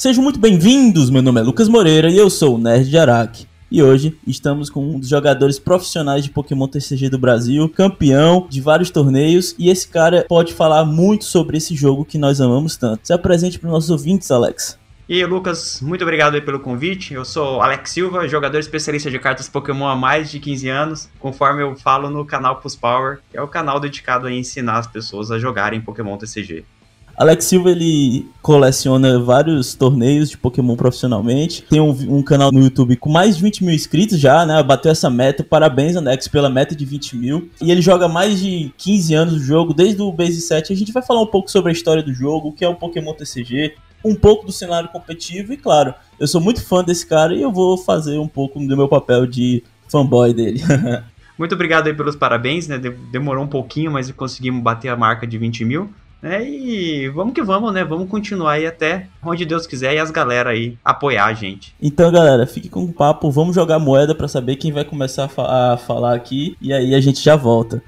Sejam muito bem-vindos, meu nome é Lucas Moreira e eu sou o Nerd de Araque. E hoje estamos com um dos jogadores profissionais de Pokémon TCG do Brasil, campeão de vários torneios, e esse cara pode falar muito sobre esse jogo que nós amamos tanto. Se apresente para os nossos ouvintes, Alex. E Lucas, muito obrigado pelo convite. Eu sou Alex Silva, jogador especialista de cartas Pokémon há mais de 15 anos, conforme eu falo no canal Plus Power, que é o canal dedicado a ensinar as pessoas a jogarem Pokémon TCG. Alex Silva ele coleciona vários torneios de Pokémon profissionalmente. Tem um, um, canal no YouTube com mais de 20 mil inscritos já, né? Bateu essa meta. Parabéns, Alex, pela meta de 20 mil. E ele joga mais de 15 anos o jogo, desde o Base 7. A gente vai falar um pouco sobre a história do jogo, o que é o Pokémon TCG, um pouco do cenário competitivo. E claro, eu sou muito fã desse cara e eu vou fazer um pouco do meu papel de fanboy dele. Muito obrigado aí pelos parabéns, né? Demorou um pouquinho, mas conseguimos bater a marca de 20 mil. É, e vamos que vamos, né? Vamos continuar aí até onde Deus quiser e as galera aí apoiar a gente. Então, galera, fique com o papo, vamos jogar moeda para saber quem vai começar a, fa a falar aqui e aí a gente já volta.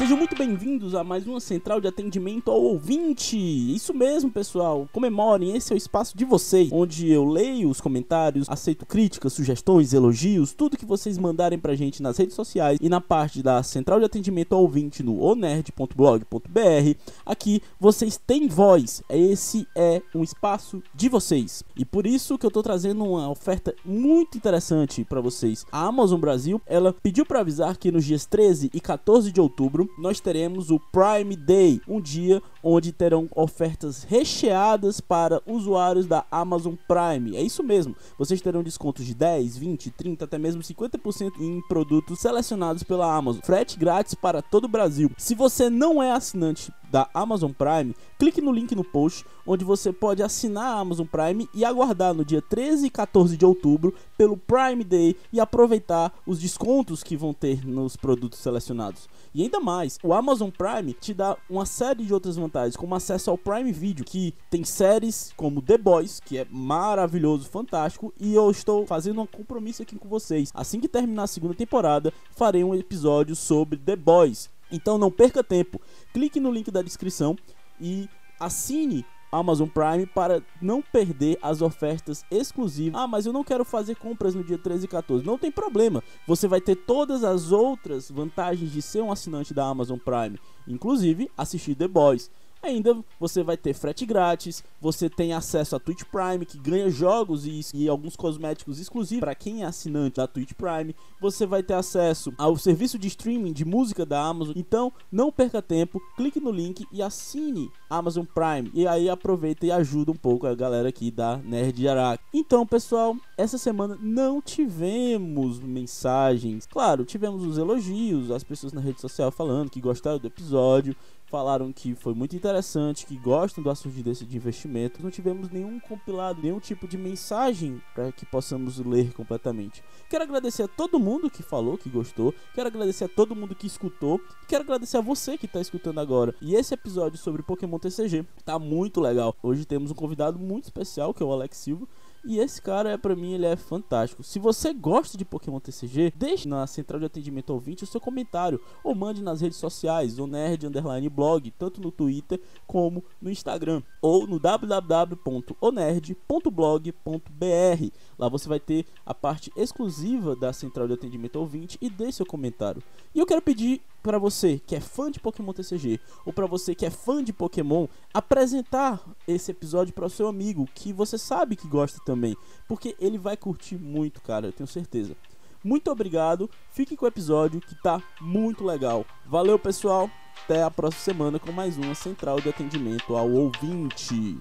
Sejam muito bem-vindos a mais uma central de atendimento ao ouvinte. Isso mesmo, pessoal. Comemorem, esse é o espaço de vocês, onde eu leio os comentários, aceito críticas, sugestões, elogios, tudo que vocês mandarem pra gente nas redes sociais e na parte da central de atendimento ao ouvinte no onerd.blog.br. Aqui vocês têm voz. Esse é um espaço de vocês. E por isso que eu tô trazendo uma oferta muito interessante para vocês. A Amazon Brasil, ela pediu para avisar que nos dias 13 e 14 de outubro nós teremos o Prime Day, um dia onde terão ofertas recheadas para usuários da Amazon Prime. É isso mesmo, vocês terão descontos de 10, 20, 30, até mesmo 50% em produtos selecionados pela Amazon. Frete grátis para todo o Brasil. Se você não é assinante da Amazon Prime, clique no link no post onde você pode assinar a Amazon Prime e aguardar no dia 13 e 14 de outubro pelo Prime Day e aproveitar os descontos que vão ter nos produtos selecionados. E ainda mais, o Amazon Prime te dá uma série de outras vantagens, como acesso ao Prime Video, que tem séries como The Boys, que é maravilhoso, fantástico, e eu estou fazendo um compromisso aqui com vocês. Assim que terminar a segunda temporada, farei um episódio sobre The Boys. Então não perca tempo, clique no link da descrição e assine Amazon Prime para não perder as ofertas exclusivas. Ah, mas eu não quero fazer compras no dia 13 e 14. Não tem problema. Você vai ter todas as outras vantagens de ser um assinante da Amazon Prime, inclusive assistir The Boys. Ainda você vai ter frete grátis, você tem acesso a Twitch Prime, que ganha jogos e, e alguns cosméticos exclusivos para quem é assinante da Twitch Prime. Você vai ter acesso ao serviço de streaming de música da Amazon. Então, não perca tempo, clique no link e assine Amazon Prime. E aí aproveita e ajuda um pouco a galera aqui da Nerd Araque. Então, pessoal, essa semana não tivemos mensagens. Claro, tivemos os elogios, as pessoas na rede social falando que gostaram do episódio falaram que foi muito interessante, que gostam do assunto desse de investimento. Não tivemos nenhum compilado, nenhum tipo de mensagem para que possamos ler completamente. Quero agradecer a todo mundo que falou, que gostou. Quero agradecer a todo mundo que escutou. Quero agradecer a você que está escutando agora. E esse episódio sobre Pokémon TCG tá muito legal. Hoje temos um convidado muito especial, que é o Alex Silva. E esse cara, é para mim, ele é fantástico. Se você gosta de Pokémon TCG, deixe na central de atendimento ouvinte o seu comentário ou mande nas redes sociais, o nerd underline blog, tanto no Twitter como no Instagram, ou no www.onerd.blog.br. Lá você vai ter a parte exclusiva da central de atendimento ouvinte e deixe seu comentário. E eu quero pedir para você que é fã de Pokémon TCG ou para você que é fã de Pokémon apresentar esse episódio para o seu amigo que você sabe que gosta também, porque ele vai curtir muito, cara, eu tenho certeza. Muito obrigado, fique com o episódio que tá muito legal. Valeu, pessoal. Até a próxima semana com mais uma central de atendimento ao ouvinte.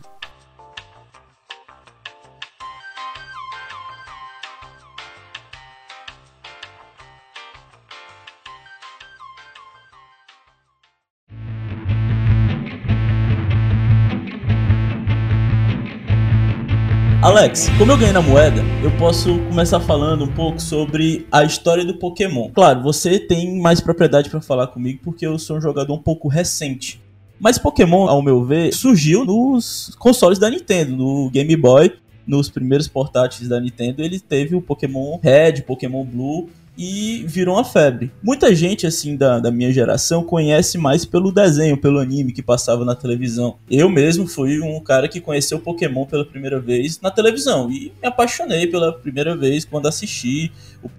Alex, como eu ganhei na moeda, eu posso começar falando um pouco sobre a história do Pokémon. Claro, você tem mais propriedade para falar comigo porque eu sou um jogador um pouco recente. Mas Pokémon, ao meu ver, surgiu nos consoles da Nintendo, no Game Boy, nos primeiros portáteis da Nintendo, ele teve o Pokémon Red, Pokémon Blue e virou uma febre. Muita gente, assim, da, da minha geração conhece mais pelo desenho, pelo anime que passava na televisão. Eu mesmo fui um cara que conheceu Pokémon pela primeira vez na televisão e me apaixonei pela primeira vez quando assisti o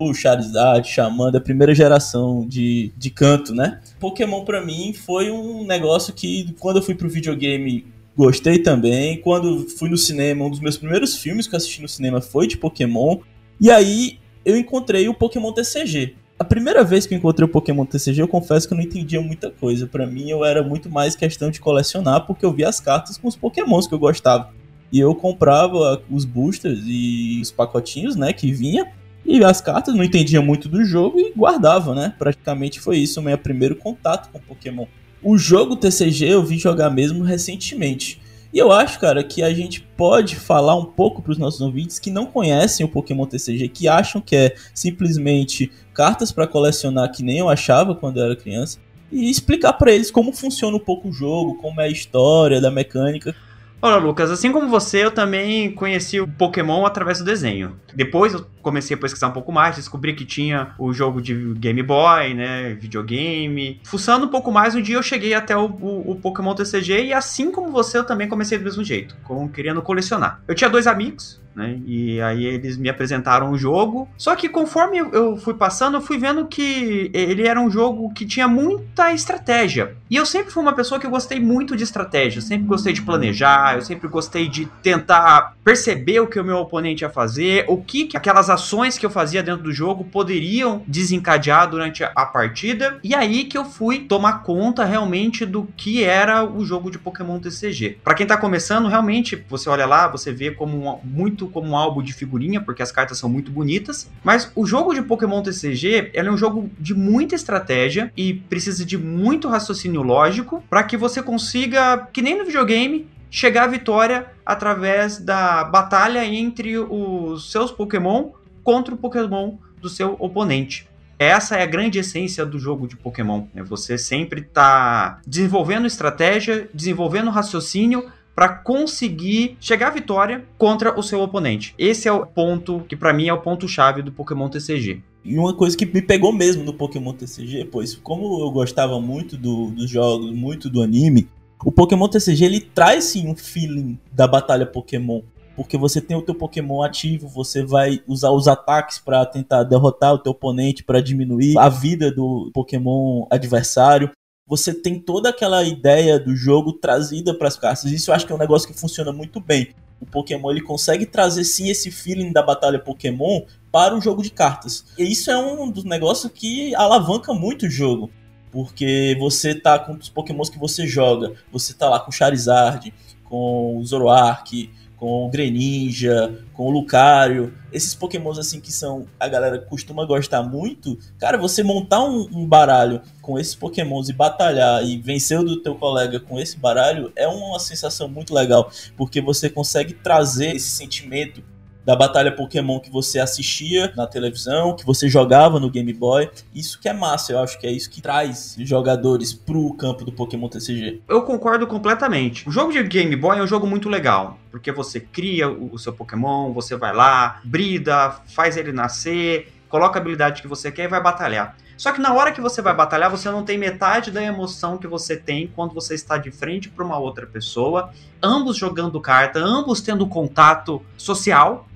o Charizard, Charmander, a primeira geração de, de canto, né? Pokémon para mim foi um negócio que quando eu fui pro videogame gostei também. Quando fui no cinema, um dos meus primeiros filmes que eu assisti no cinema foi de Pokémon. E aí eu encontrei o Pokémon TCG. A primeira vez que eu encontrei o Pokémon TCG, eu confesso que eu não entendia muita coisa. Para mim, eu era muito mais questão de colecionar, porque eu via as cartas com os Pokémons que eu gostava. E eu comprava os boosters e os pacotinhos, né, que vinha e as cartas, não entendia muito do jogo e guardava, né? Praticamente foi isso o meu primeiro contato com Pokémon. O jogo TCG eu vi jogar mesmo recentemente. E eu acho, cara, que a gente pode falar um pouco para os nossos ouvintes que não conhecem o Pokémon TCG, que acham que é simplesmente cartas para colecionar, que nem eu achava quando eu era criança, e explicar para eles como funciona um pouco o jogo, como é a história da mecânica. Olha, Lucas, assim como você, eu também conheci o Pokémon através do desenho. Depois eu comecei a pesquisar um pouco mais, descobri que tinha o jogo de Game Boy, né, videogame. Fuçando um pouco mais, um dia eu cheguei até o, o, o Pokémon TCG e assim como você, eu também comecei do mesmo jeito, com, querendo colecionar. Eu tinha dois amigos, né? E aí eles me apresentaram o jogo. Só que conforme eu fui passando, eu fui vendo que ele era um jogo que tinha muita estratégia. E eu sempre fui uma pessoa que eu gostei muito de estratégia. Eu sempre gostei de planejar, eu sempre gostei de tentar perceber o que o meu oponente ia fazer, o que, que aquelas ações que eu fazia dentro do jogo poderiam desencadear durante a partida. E aí que eu fui tomar conta realmente do que era o jogo de Pokémon TCG. Para quem tá começando, realmente, você olha lá, você vê como muito como um álbum de figurinha, porque as cartas são muito bonitas. Mas o jogo de Pokémon TCG é um jogo de muita estratégia e precisa de muito raciocínio lógico para que você consiga, que nem no videogame, chegar à vitória através da batalha entre os seus Pokémon contra o Pokémon do seu oponente. Essa é a grande essência do jogo de Pokémon. Né? Você sempre está desenvolvendo estratégia, desenvolvendo raciocínio para conseguir chegar à vitória contra o seu oponente. Esse é o ponto que para mim é o ponto chave do Pokémon TCG. E uma coisa que me pegou mesmo no Pokémon TCG, pois como eu gostava muito do, dos jogos, muito do anime, o Pokémon TCG ele traz sim um feeling da batalha Pokémon. Porque você tem o teu Pokémon ativo, você vai usar os ataques para tentar derrotar o teu oponente, para diminuir a vida do Pokémon adversário você tem toda aquela ideia do jogo trazida para as cartas. Isso eu acho que é um negócio que funciona muito bem. O Pokémon ele consegue trazer sim esse feeling da batalha Pokémon para o jogo de cartas. E isso é um dos negócios que alavanca muito o jogo. Porque você tá com os Pokémons que você joga, você tá lá com Charizard, com o Zoroark, com o Greninja, com o Lucario, esses pokémons assim que são a galera costuma gostar muito, cara, você montar um, um, baralho com esses pokémons e batalhar e vencer o do teu colega com esse baralho é uma sensação muito legal, porque você consegue trazer esse sentimento da batalha Pokémon que você assistia na televisão, que você jogava no Game Boy. Isso que é massa, eu acho que é isso que traz jogadores pro campo do Pokémon TCG. Eu concordo completamente. O jogo de Game Boy é um jogo muito legal, porque você cria o seu Pokémon, você vai lá, brida, faz ele nascer, coloca a habilidade que você quer e vai batalhar. Só que na hora que você vai batalhar, você não tem metade da emoção que você tem quando você está de frente para uma outra pessoa, ambos jogando carta, ambos tendo contato social,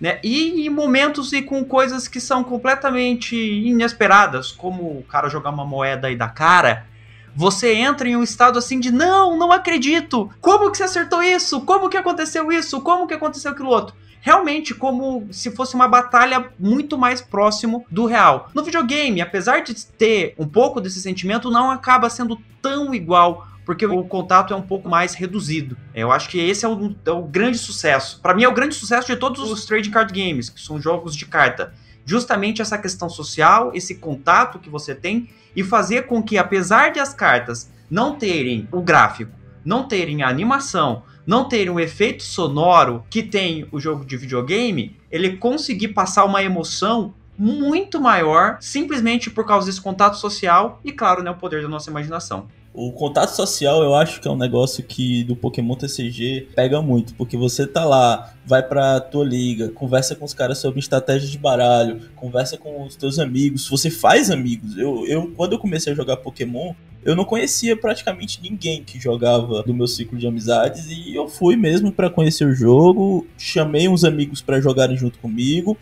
né? E em momentos e com coisas que são completamente inesperadas, como o cara jogar uma moeda aí da cara, você entra em um estado assim de não, não acredito. Como que você acertou isso? Como que aconteceu isso? Como que aconteceu aquilo outro? Realmente como se fosse uma batalha muito mais próximo do real. No videogame, apesar de ter um pouco desse sentimento, não acaba sendo tão igual porque o contato é um pouco mais reduzido. Eu acho que esse é o, é o grande sucesso. Para mim, é o grande sucesso de todos os trade card games, que são jogos de carta. Justamente essa questão social, esse contato que você tem e fazer com que, apesar de as cartas não terem o gráfico, não terem a animação, não terem o efeito sonoro que tem o jogo de videogame, ele conseguir passar uma emoção muito maior simplesmente por causa desse contato social e, claro, né, o poder da nossa imaginação. O contato social eu acho que é um negócio que do Pokémon TCG pega muito, porque você tá lá, vai pra tua liga, conversa com os caras sobre estratégia de baralho, conversa com os teus amigos, você faz amigos. Eu, eu quando eu comecei a jogar Pokémon, eu não conhecia praticamente ninguém que jogava do meu ciclo de amizades e eu fui mesmo para conhecer o jogo, chamei uns amigos para jogarem junto comigo.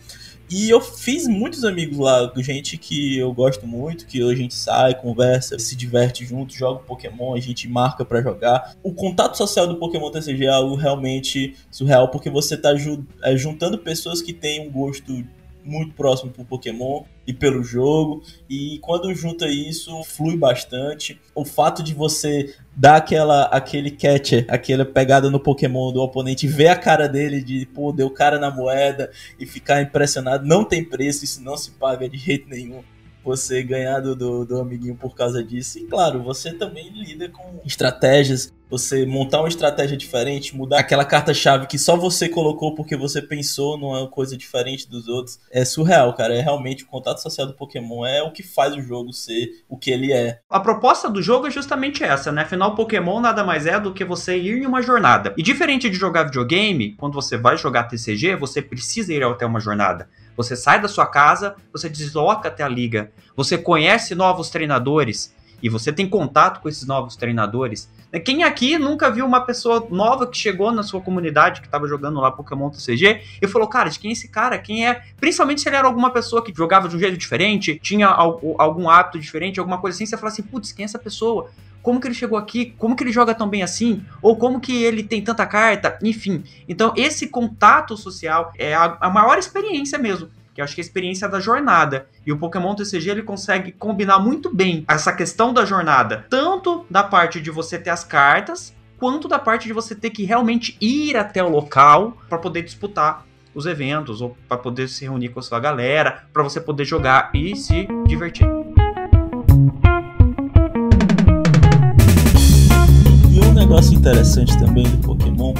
E eu fiz muitos amigos lá, gente que eu gosto muito, que a gente sai, conversa, se diverte junto, joga Pokémon, a gente marca para jogar. O contato social do Pokémon TCG é algo realmente surreal, porque você tá é, juntando pessoas que têm um gosto muito próximo pro Pokémon e pelo jogo. E quando junta isso, flui bastante. O fato de você dar aquela, aquele catcher, aquela pegada no Pokémon do oponente, ver a cara dele de, pô, deu cara na moeda e ficar impressionado, não tem preço, isso não se paga de jeito nenhum você ganhar do, do, do, amiguinho por causa disso. E claro, você também lida com estratégias, você montar uma estratégia diferente, mudar aquela carta-chave que só você colocou porque você pensou numa coisa diferente dos outros. É surreal, cara. É realmente o contato social do Pokémon é o que faz o jogo ser o que ele é. A proposta do jogo é justamente essa, né? Afinal, Pokémon nada mais é do que você ir em uma jornada. E diferente de jogar videogame, quando você vai jogar TCG, você precisa ir até uma jornada. Você sai da sua casa, você desloca até a liga, você conhece novos treinadores e você tem contato com esses novos treinadores. Quem aqui nunca viu uma pessoa nova que chegou na sua comunidade, que estava jogando lá Pokémon TCG, e falou, cara, de quem é esse cara? Quem é? Principalmente se ele era alguma pessoa que jogava de um jeito diferente, tinha algum hábito diferente, alguma coisa assim, você fala assim, putz, quem é essa pessoa? como que ele chegou aqui, como que ele joga tão bem assim, ou como que ele tem tanta carta, enfim. Então, esse contato social é a, a maior experiência mesmo que acho que é a experiência da jornada. E o Pokémon TCG ele consegue combinar muito bem essa questão da jornada, tanto da parte de você ter as cartas, quanto da parte de você ter que realmente ir até o local para poder disputar os eventos ou para poder se reunir com a sua galera, para você poder jogar e se divertir. negócio interessante também do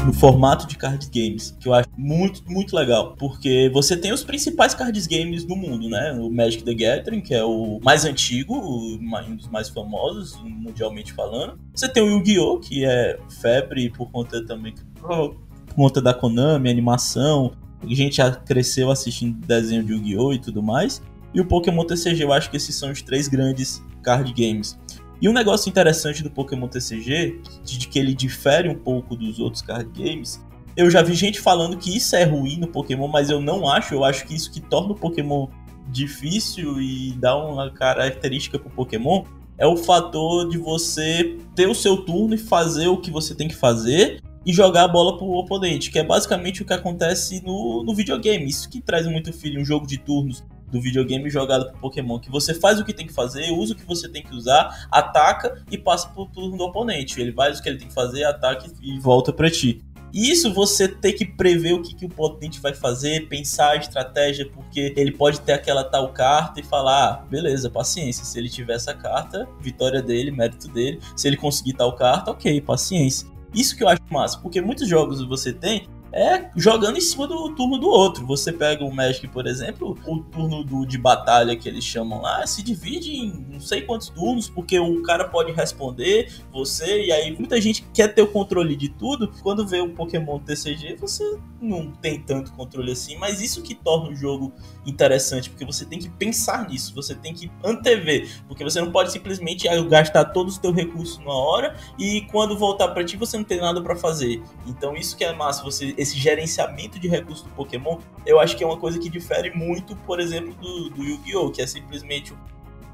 no formato de card games, que eu acho muito, muito legal. Porque você tem os principais card games do mundo, né? O Magic the Gathering, que é o mais antigo, um dos mais famosos, mundialmente falando. Você tem o Yu-Gi-Oh!, que é febre por conta também por conta da Konami, animação. A gente já cresceu assistindo desenho de Yu-Gi-Oh! e tudo mais. E o Pokémon TCG, eu acho que esses são os três grandes card games. E um negócio interessante do Pokémon TCG, de que ele difere um pouco dos outros card games, eu já vi gente falando que isso é ruim no Pokémon, mas eu não acho. Eu acho que isso que torna o Pokémon difícil e dá uma característica pro Pokémon é o fator de você ter o seu turno e fazer o que você tem que fazer e jogar a bola pro oponente, que é basicamente o que acontece no, no videogame. Isso que traz muito filho, um jogo de turnos do videogame jogado pro Pokémon, que você faz o que tem que fazer, usa o que você tem que usar, ataca e passa pro turno do oponente. Ele faz o que ele tem que fazer, ataca e volta para ti. Isso você tem que prever o que, que o oponente vai fazer, pensar a estratégia, porque ele pode ter aquela tal carta e falar: ah, beleza, paciência. Se ele tiver essa carta, vitória dele, mérito dele. Se ele conseguir tal carta, ok, paciência. Isso que eu acho massa, porque muitos jogos você tem é jogando em cima do turno do outro. Você pega o Magic, por exemplo, o turno do, de batalha que eles chamam lá se divide em não sei quantos turnos, porque o cara pode responder você, e aí muita gente quer ter o controle de tudo. Quando vê o Pokémon TCG, você não tem tanto controle assim, mas isso que torna o jogo interessante, porque você tem que pensar nisso, você tem que antever, porque você não pode simplesmente gastar todos os teus recursos numa hora e quando voltar para ti você não tem nada para fazer. Então isso que é massa, você esse gerenciamento de recursos do Pokémon, eu acho que é uma coisa que difere muito, por exemplo, do, do Yu-Gi-Oh, que é simplesmente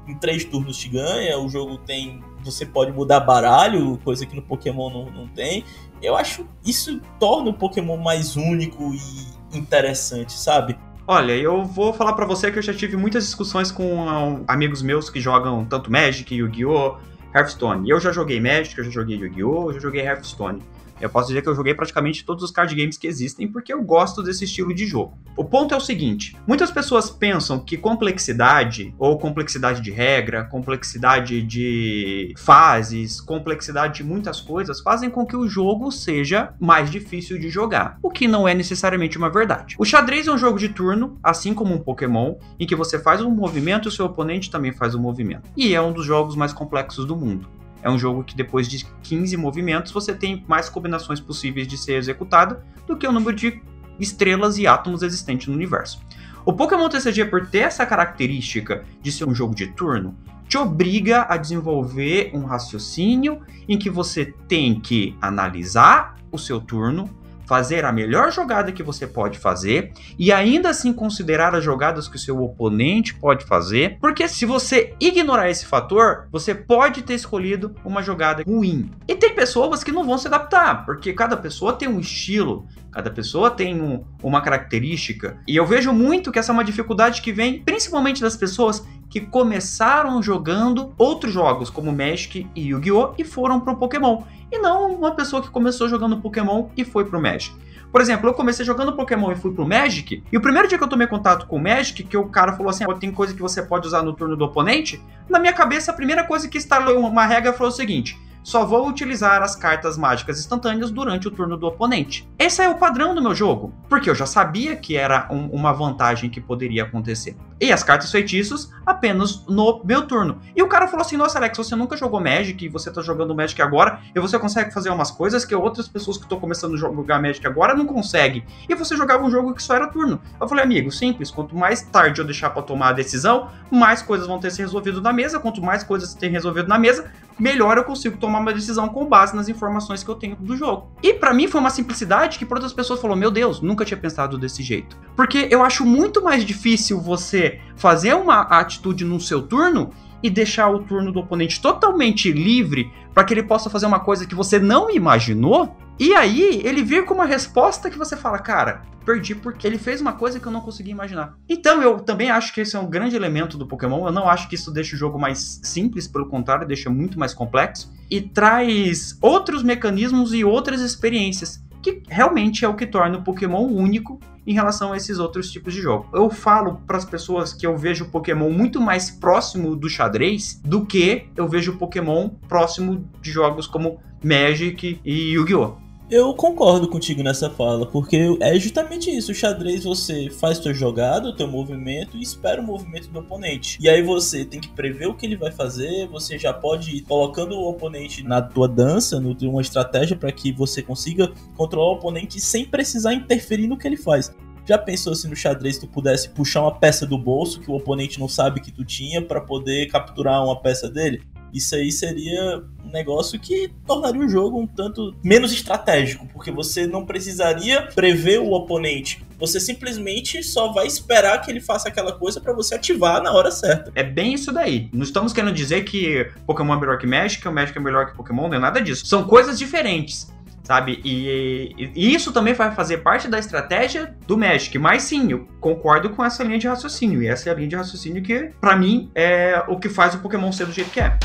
em três turnos te ganha, o jogo tem. Você pode mudar baralho, coisa que no Pokémon não, não tem. Eu acho isso torna o Pokémon mais único e interessante, sabe? Olha, eu vou falar para você que eu já tive muitas discussões com ah, amigos meus que jogam tanto Magic, Yu-Gi-Oh!, Hearthstone. Eu já joguei Magic, eu já joguei Yu-Gi-Oh!, eu já joguei Hearthstone. Eu posso dizer que eu joguei praticamente todos os card games que existem porque eu gosto desse estilo de jogo. O ponto é o seguinte: muitas pessoas pensam que complexidade, ou complexidade de regra, complexidade de fases, complexidade de muitas coisas, fazem com que o jogo seja mais difícil de jogar, o que não é necessariamente uma verdade. O xadrez é um jogo de turno, assim como um Pokémon, em que você faz um movimento e o seu oponente também faz um movimento. E é um dos jogos mais complexos do mundo. É um jogo que depois de 15 movimentos você tem mais combinações possíveis de ser executado do que o número de estrelas e átomos existentes no universo. O Pokémon TCG, por ter essa característica de ser um jogo de turno, te obriga a desenvolver um raciocínio em que você tem que analisar o seu turno, fazer a melhor jogada que você pode fazer e ainda assim considerar as jogadas que o seu oponente pode fazer, porque se você ignorar esse fator, você pode ter escolhido uma jogada ruim. E tem pessoas que não vão se adaptar, porque cada pessoa tem um estilo, Cada pessoa tem um, uma característica. E eu vejo muito que essa é uma dificuldade que vem principalmente das pessoas que começaram jogando outros jogos, como Magic e Yu-Gi-Oh! e foram pro Pokémon. E não uma pessoa que começou jogando Pokémon e foi pro Magic. Por exemplo, eu comecei jogando Pokémon e fui pro Magic, e o primeiro dia que eu tomei contato com o Magic, que o cara falou assim: ah, tem coisa que você pode usar no turno do oponente, na minha cabeça a primeira coisa que instalou uma regra foi o seguinte: só vou utilizar as cartas mágicas instantâneas durante o turno do oponente. Esse é o padrão do meu jogo, porque eu já sabia que era um, uma vantagem que poderia acontecer. E as cartas feitiços apenas no meu turno. E o cara falou assim: Nossa, Alex, você nunca jogou Magic e você tá jogando Magic agora, e você consegue fazer umas coisas que outras pessoas que estão começando a jogar Magic agora não conseguem. E você jogava um jogo que só era turno. Eu falei, amigo, simples, quanto mais tarde eu deixar para tomar a decisão, mais coisas vão ter se resolvido na mesa. Quanto mais coisas tem resolvido na mesa, melhor eu consigo tomar uma decisão com base nas informações que eu tenho do jogo. E para mim foi uma simplicidade que para outras pessoas falou: "Meu Deus, nunca tinha pensado desse jeito". Porque eu acho muito mais difícil você fazer uma atitude no seu turno e deixar o turno do oponente totalmente livre para que ele possa fazer uma coisa que você não imaginou. E aí ele vir com uma resposta que você fala, cara, perdi porque ele fez uma coisa que eu não conseguia imaginar. Então eu também acho que esse é um grande elemento do Pokémon. Eu não acho que isso deixa o jogo mais simples, pelo contrário, deixa muito mais complexo e traz outros mecanismos e outras experiências que realmente é o que torna o Pokémon único em relação a esses outros tipos de jogo. Eu falo para as pessoas que eu vejo Pokémon muito mais próximo do xadrez do que eu vejo Pokémon próximo de jogos como Magic e Yu-Gi-Oh! Eu concordo contigo nessa fala, porque é justamente isso. O xadrez você faz sua jogada, o teu movimento e espera o movimento do oponente. E aí você tem que prever o que ele vai fazer, você já pode ir colocando o oponente na tua dança, no uma estratégia para que você consiga controlar o oponente sem precisar interferir no que ele faz. Já pensou se no xadrez tu pudesse puxar uma peça do bolso que o oponente não sabe que tu tinha para poder capturar uma peça dele? Isso aí seria um negócio que tornaria o jogo um tanto menos estratégico, porque você não precisaria prever o oponente. Você simplesmente só vai esperar que ele faça aquela coisa para você ativar na hora certa. É bem isso daí. Não estamos querendo dizer que Pokémon é melhor que Magic, o Magic é melhor que Pokémon, não é nada disso. São coisas diferentes sabe? E, e, isso também vai fazer parte da estratégia do Magic. Mas sim, eu concordo com essa linha de raciocínio. E essa é a linha de raciocínio que, para mim, é o que faz o Pokémon ser do jeito que é.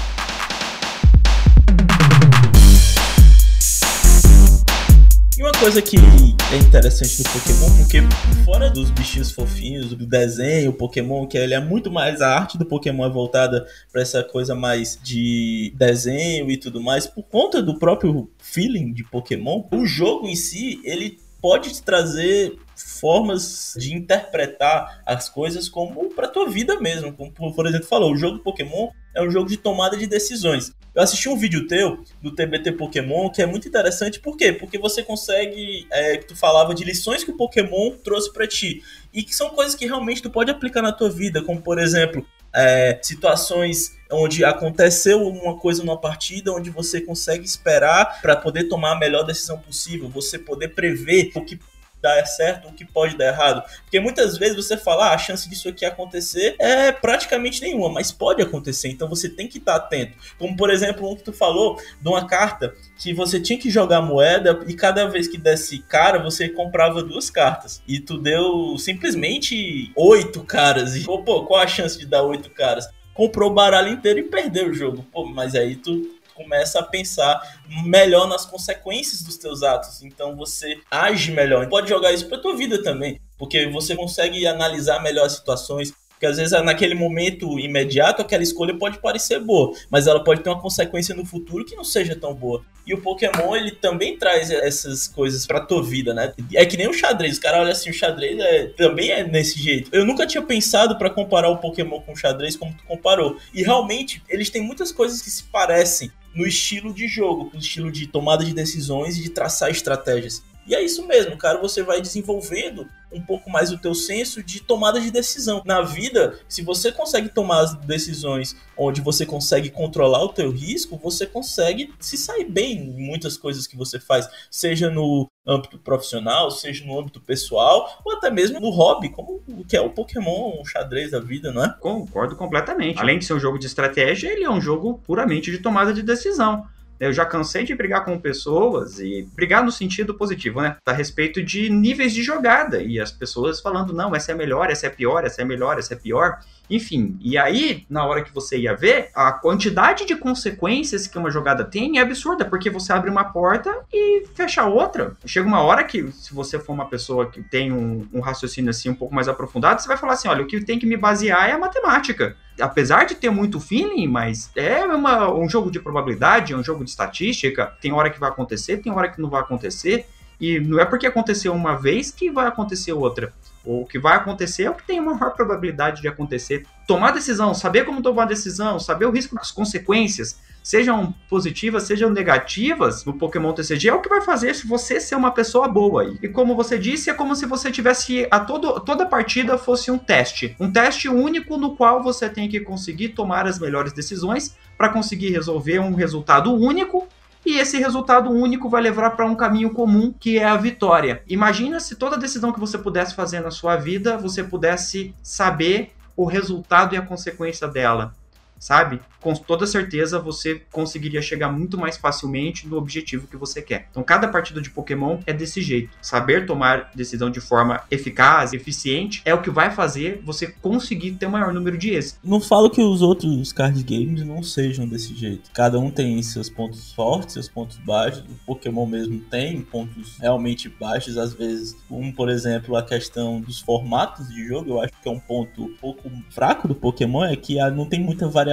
Coisa que é interessante do Pokémon, porque fora dos bichinhos fofinhos, do desenho, Pokémon, que ele é muito mais a arte do Pokémon é voltada para essa coisa mais de desenho e tudo mais, por conta do próprio feeling de Pokémon, o jogo em si, ele pode te trazer formas de interpretar as coisas como para tua vida mesmo, como por exemplo falou, o jogo Pokémon é um jogo de tomada de decisões. Eu assisti um vídeo teu do TBT Pokémon que é muito interessante, por quê? Porque você consegue, é, tu falava de lições que o Pokémon trouxe para ti e que são coisas que realmente tu pode aplicar na tua vida, como por exemplo é, situações onde aconteceu uma coisa numa partida onde você consegue esperar para poder tomar a melhor decisão possível, você poder prever o que dar certo, o que pode dar errado. Porque muitas vezes você fala, ah, a chance disso aqui acontecer é praticamente nenhuma, mas pode acontecer, então você tem que estar atento. Como por exemplo, um que tu falou de uma carta que você tinha que jogar moeda e cada vez que desse cara, você comprava duas cartas. E tu deu simplesmente oito caras. E, pô, qual a chance de dar oito caras? Comprou o baralho inteiro e perdeu o jogo. Pô, mas aí tu começa a pensar melhor nas consequências dos teus atos. Então você age melhor. Pode jogar isso para tua vida também, porque você consegue analisar melhor as situações. Porque às vezes naquele momento imediato aquela escolha pode parecer boa, mas ela pode ter uma consequência no futuro que não seja tão boa. E o Pokémon ele também traz essas coisas pra tua vida, né? É que nem o xadrez. O cara olha assim, o xadrez é, também é desse jeito. Eu nunca tinha pensado para comparar o Pokémon com o xadrez como tu comparou. E realmente eles têm muitas coisas que se parecem no estilo de jogo, no estilo de tomada de decisões e de traçar estratégias. E é isso mesmo, cara, você vai desenvolvendo um pouco mais o teu senso de tomada de decisão. Na vida, se você consegue tomar as decisões onde você consegue controlar o teu risco, você consegue se sair bem em muitas coisas que você faz, seja no âmbito profissional, seja no âmbito pessoal, ou até mesmo no hobby, como o que é o Pokémon, o xadrez da vida, não é? Concordo completamente. Além de ser um jogo de estratégia, ele é um jogo puramente de tomada de decisão. Eu já cansei de brigar com pessoas e brigar no sentido positivo, né? A respeito de níveis de jogada e as pessoas falando, não, essa é melhor, essa é pior, essa é melhor, essa é pior. Enfim, e aí, na hora que você ia ver, a quantidade de consequências que uma jogada tem é absurda, porque você abre uma porta e fecha outra. Chega uma hora que, se você for uma pessoa que tem um, um raciocínio assim um pouco mais aprofundado, você vai falar assim: olha, o que tem que me basear é a matemática apesar de ter muito feeling, mas é uma, um jogo de probabilidade, é um jogo de estatística. Tem hora que vai acontecer, tem hora que não vai acontecer. E não é porque aconteceu uma vez que vai acontecer outra. O que vai acontecer é o que tem uma maior probabilidade de acontecer. Tomar decisão, saber como tomar decisão, saber o risco, as consequências, sejam positivas, sejam negativas, no Pokémon TCG é o que vai fazer se você ser uma pessoa boa. E como você disse, é como se você tivesse a todo, toda partida fosse um teste, um teste único no qual você tem que conseguir tomar as melhores decisões para conseguir resolver um resultado único e esse resultado único vai levar para um caminho comum que é a vitória. Imagina se toda decisão que você pudesse fazer na sua vida, você pudesse saber o resultado e a consequência dela sabe? Com toda certeza você conseguiria chegar muito mais facilmente no objetivo que você quer. Então, cada partida de Pokémon é desse jeito. Saber tomar decisão de forma eficaz, eficiente, é o que vai fazer você conseguir ter o maior número de êxitos. Não falo que os outros card games não sejam desse jeito. Cada um tem seus pontos fortes, seus pontos baixos. O Pokémon mesmo tem pontos realmente baixos, às vezes. Um, por exemplo, a questão dos formatos de jogo, eu acho que é um ponto um pouco fraco do Pokémon, é que não tem muita variação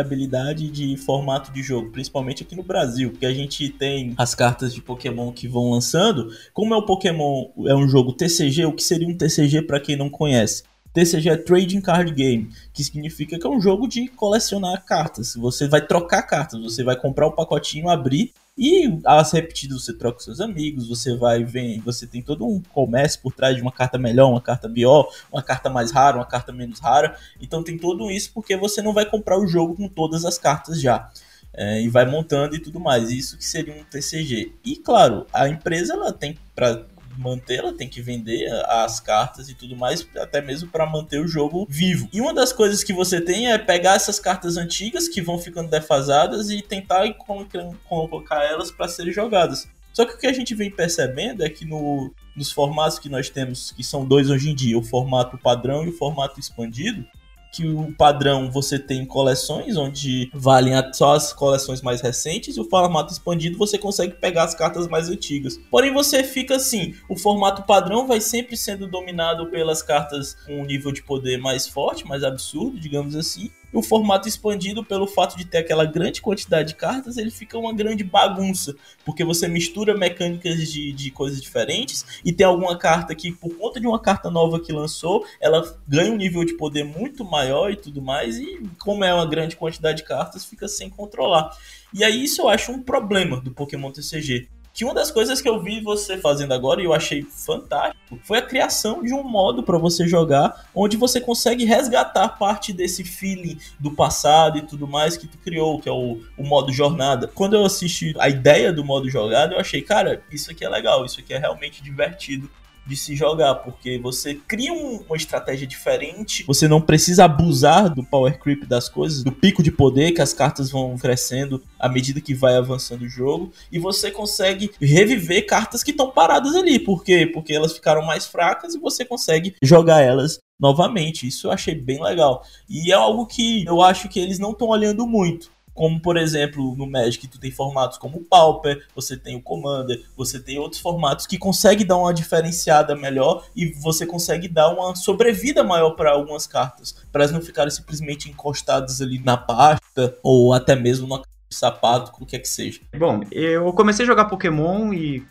variabilidade de formato de jogo, principalmente aqui no Brasil, que a gente tem as cartas de Pokémon que vão lançando. Como é o Pokémon é um jogo TCG, o que seria um TCG para quem não conhece? TCG é Trading Card Game, que significa que é um jogo de colecionar cartas. Você vai trocar cartas, você vai comprar o um pacotinho, abrir e as repetidas você troca com seus amigos, você vai ver, você tem todo um comércio por trás de uma carta melhor, uma carta pior, uma carta mais rara, uma carta menos rara. Então tem tudo isso porque você não vai comprar o jogo com todas as cartas já. É, e vai montando e tudo mais. Isso que seria um TCG. E claro, a empresa ela tem para mantê-la, tem que vender as cartas e tudo mais, até mesmo para manter o jogo vivo. E uma das coisas que você tem é pegar essas cartas antigas que vão ficando defasadas e tentar colocar elas para serem jogadas. Só que o que a gente vem percebendo é que no, nos formatos que nós temos, que são dois hoje em dia, o formato padrão e o formato expandido, que o padrão você tem coleções onde valem só as coleções mais recentes e o formato expandido você consegue pegar as cartas mais antigas. Porém você fica assim, o formato padrão vai sempre sendo dominado pelas cartas com um nível de poder mais forte, mais absurdo, digamos assim, o formato expandido, pelo fato de ter aquela grande quantidade de cartas, ele fica uma grande bagunça, porque você mistura mecânicas de, de coisas diferentes e tem alguma carta que, por conta de uma carta nova que lançou, ela ganha um nível de poder muito maior e tudo mais, e como é uma grande quantidade de cartas, fica sem controlar. E aí isso eu acho um problema do Pokémon TCG que uma das coisas que eu vi você fazendo agora e eu achei fantástico foi a criação de um modo para você jogar onde você consegue resgatar parte desse feeling do passado e tudo mais que tu criou, que é o, o modo jornada. Quando eu assisti a ideia do modo jogada, eu achei, cara, isso aqui é legal, isso aqui é realmente divertido de se jogar, porque você cria um, uma estratégia diferente, você não precisa abusar do power creep das coisas, do pico de poder que as cartas vão crescendo à medida que vai avançando o jogo, e você consegue reviver cartas que estão paradas ali, por quê? Porque elas ficaram mais fracas e você consegue jogar elas novamente. Isso eu achei bem legal. E é algo que eu acho que eles não estão olhando muito como por exemplo no Magic tu tem formatos como o Pauper, você tem o Commander, você tem outros formatos que consegue dar uma diferenciada melhor e você consegue dar uma sobrevida maior para algumas cartas, para elas não ficarem simplesmente encostadas ali na pasta ou até mesmo na sapato, o que é que seja. Bom, eu comecei a jogar Pokémon e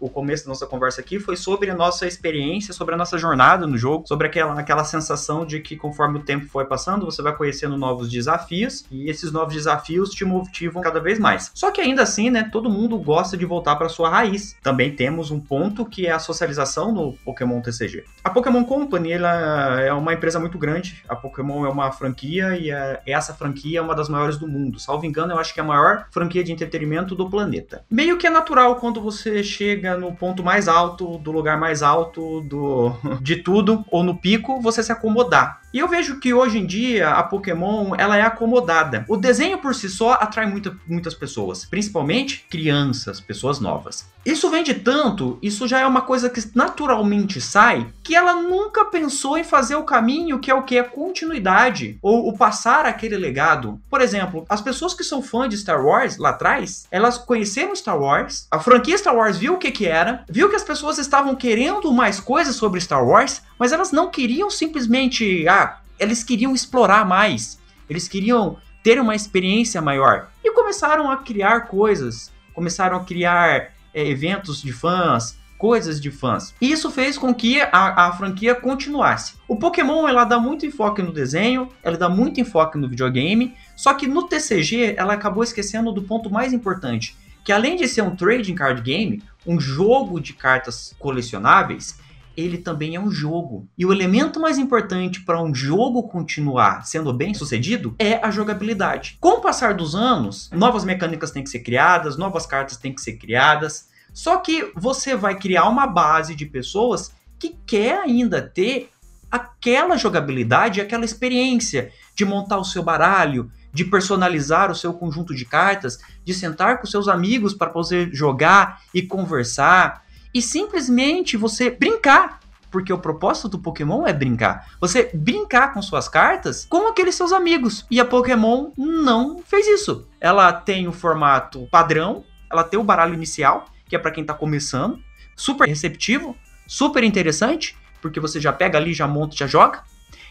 o começo da nossa conversa aqui foi sobre a nossa experiência, sobre a nossa jornada no jogo, sobre aquela, aquela sensação de que conforme o tempo foi passando, você vai conhecendo novos desafios e esses novos desafios te motivam cada vez mais. Só que ainda assim, né, todo mundo gosta de voltar para sua raiz. Também temos um ponto que é a socialização no Pokémon TCG. A Pokémon Company, ela é uma empresa muito grande. A Pokémon é uma franquia e essa franquia é uma das maiores do mundo. Salvo engano, eu acho que é a maior franquia de entretenimento do planeta. Meio que é natural quando você chega no ponto mais alto, do lugar mais alto do de tudo, ou no pico, você se acomodar. E eu vejo que hoje em dia a Pokémon ela é acomodada. O desenho por si só atrai muita, muitas pessoas, principalmente crianças, pessoas novas. Isso vem de tanto, isso já é uma coisa que naturalmente sai, que ela nunca pensou em fazer o caminho que é o que? A continuidade, ou o passar aquele legado. Por exemplo, as pessoas que são fãs de Star Wars lá atrás, elas conheceram Star Wars, a franquia Star Wars viu o que que era, viu que as pessoas estavam querendo mais coisas sobre Star Wars, mas elas não queriam simplesmente, ah, eles queriam explorar mais, eles queriam ter uma experiência maior e começaram a criar coisas, começaram a criar é, eventos de fãs, coisas de fãs. E isso fez com que a, a, franquia continuasse. O Pokémon ela dá muito enfoque no desenho, ela dá muito enfoque no videogame, só que no TCG ela acabou esquecendo do ponto mais importante, que além de ser um trading card game, um jogo de cartas colecionáveis, ele também é um jogo. E o elemento mais importante para um jogo continuar sendo bem sucedido é a jogabilidade. Com o passar dos anos, novas mecânicas têm que ser criadas, novas cartas têm que ser criadas. Só que você vai criar uma base de pessoas que quer ainda ter aquela jogabilidade, aquela experiência de montar o seu baralho, de personalizar o seu conjunto de cartas, de sentar com seus amigos para poder jogar e conversar e simplesmente você brincar. Porque o propósito do Pokémon é brincar. Você brincar com suas cartas com aqueles seus amigos. E a Pokémon não fez isso. Ela tem o formato padrão, ela tem o baralho inicial, que é para quem tá começando, super receptivo, super interessante, porque você já pega ali, já monta, já joga.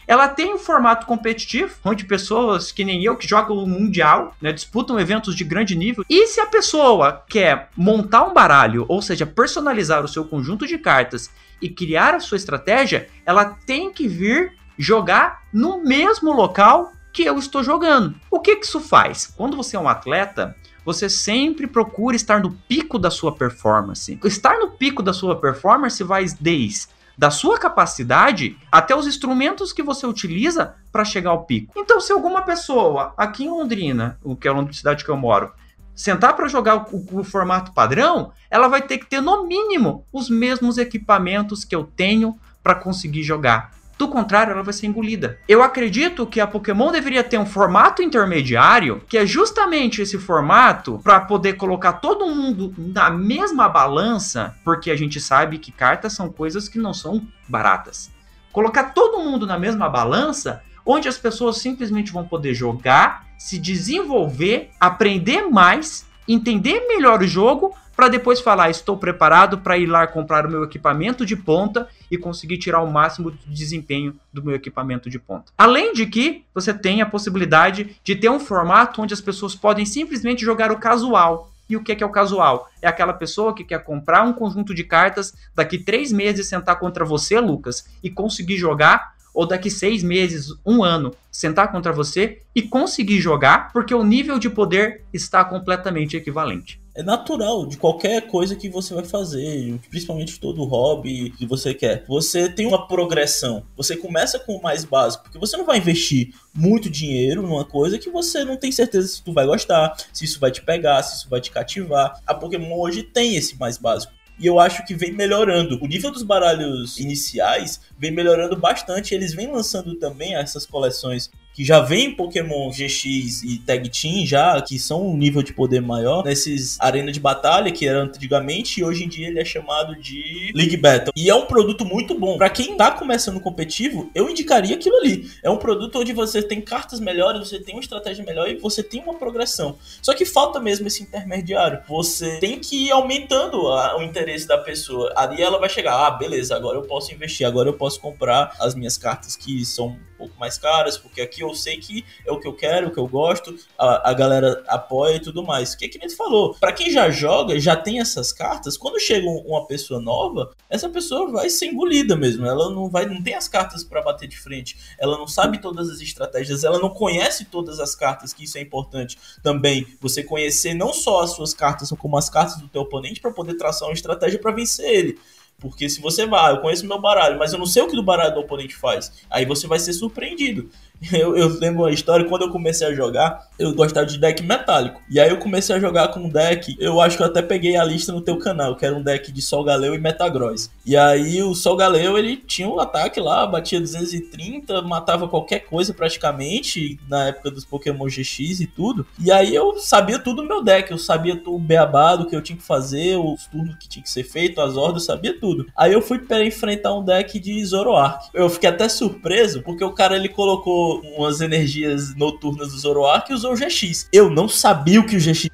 Ela tem um formato competitivo, onde pessoas que nem eu, que jogam o Mundial, né, disputam eventos de grande nível. E se a pessoa quer montar um baralho, ou seja, personalizar o seu conjunto de cartas e criar a sua estratégia, ela tem que vir jogar no mesmo local que eu estou jogando. O que, que isso faz? Quando você é um atleta, você sempre procura estar no pico da sua performance. Estar no pico da sua performance vai desde da sua capacidade até os instrumentos que você utiliza para chegar ao pico. Então, se alguma pessoa aqui em Londrina, que é a cidade que eu moro, sentar para jogar o, o, formato padrão, ela vai ter que ter no mínimo os mesmos equipamentos que eu tenho para conseguir jogar. Do contrário, ela vai ser engolida. Eu acredito que a Pokémon deveria ter um formato intermediário, que é justamente esse formato para poder colocar todo mundo na mesma balança, porque a gente sabe que cartas são coisas que não são baratas. Colocar todo mundo na mesma balança, onde as pessoas simplesmente vão poder jogar, se desenvolver, aprender mais, entender melhor o jogo para depois falar, estou preparado para ir lá comprar o meu equipamento de ponta e conseguir tirar o máximo de desempenho do meu equipamento de ponta. Além de que você tem a possibilidade de ter um formato onde as pessoas podem simplesmente jogar o casual. E o que é, o casual? É aquela pessoa que quer comprar um conjunto de cartas, daqui três meses sentar contra você, Lucas, e conseguir jogar ou daqui seis meses, um ano, sentar contra você e conseguir jogar, porque o nível de poder está completamente equivalente é natural de qualquer coisa que você vai fazer, principalmente todo hobby que você quer. Você tem uma progressão. Você começa com o mais básico, porque você não vai investir muito dinheiro numa coisa que você não tem certeza se tu vai gostar, se isso vai te pegar, se isso vai te cativar. A Pokémon hoje tem esse mais básico. E eu acho que vem melhorando. O nível dos baralhos iniciais vem melhorando bastante. Eles vêm lançando também essas coleções que já vem Pokémon GX e Tag Team já, que são um nível de poder maior, nesses arena de batalha que era antigamente e hoje em dia ele é chamado de League Battle. E é um produto muito bom. Para quem tá começando competitivo, eu indicaria aquilo ali. É um produto onde você tem cartas melhores, você tem uma estratégia melhor e você tem uma progressão. Só que falta mesmo esse intermediário. Você tem que ir aumentando a, o interesse da pessoa. Ali ela vai chegar, ah, beleza, agora eu posso investir, agora eu posso comprar as minhas cartas que são pouco mais caras, porque aqui eu sei que é o que eu quero, o que eu gosto, a, a galera apoia e tudo mais. Que é que nem falou, para quem já joga, já tem essas cartas, quando chega uma pessoa nova, essa pessoa vai ser engolida mesmo. Ela não vai, não tem as cartas para bater de frente, ela não sabe todas as estratégias, ela não conhece todas as cartas, que isso é importante também. Você conhecer não só as suas cartas, como as cartas do teu oponente para poder traçar uma estratégia para vencer ele. Porque se você vai, eu conheço meu baralho, mas eu não sei o que do baralho do oponente faz, aí você vai ser surpreendido. Eu, eu lembro uma história, quando eu comecei a jogar, eu gostava de deck metálico. E aí eu comecei a jogar com um deck, eu acho que eu até peguei a lista no teu canal, que era um deck de Sol Galeu e Metagross. E aí o Sol Galeu, ele tinha um ataque lá, batia 230, matava qualquer coisa praticamente, na época dos Pokémon GX e tudo. E aí eu sabia tudo do meu deck, eu sabia o beabá do que eu tinha que fazer, os turnos que tinha que ser feito, as ordens, eu sabia tudo. Aí eu fui para enfrentar um deck de Zoroark. Eu fiquei até surpreso, porque o cara ele colocou umas energias noturnas do Zoroark e usou o GX. Eu não sabia o que o GX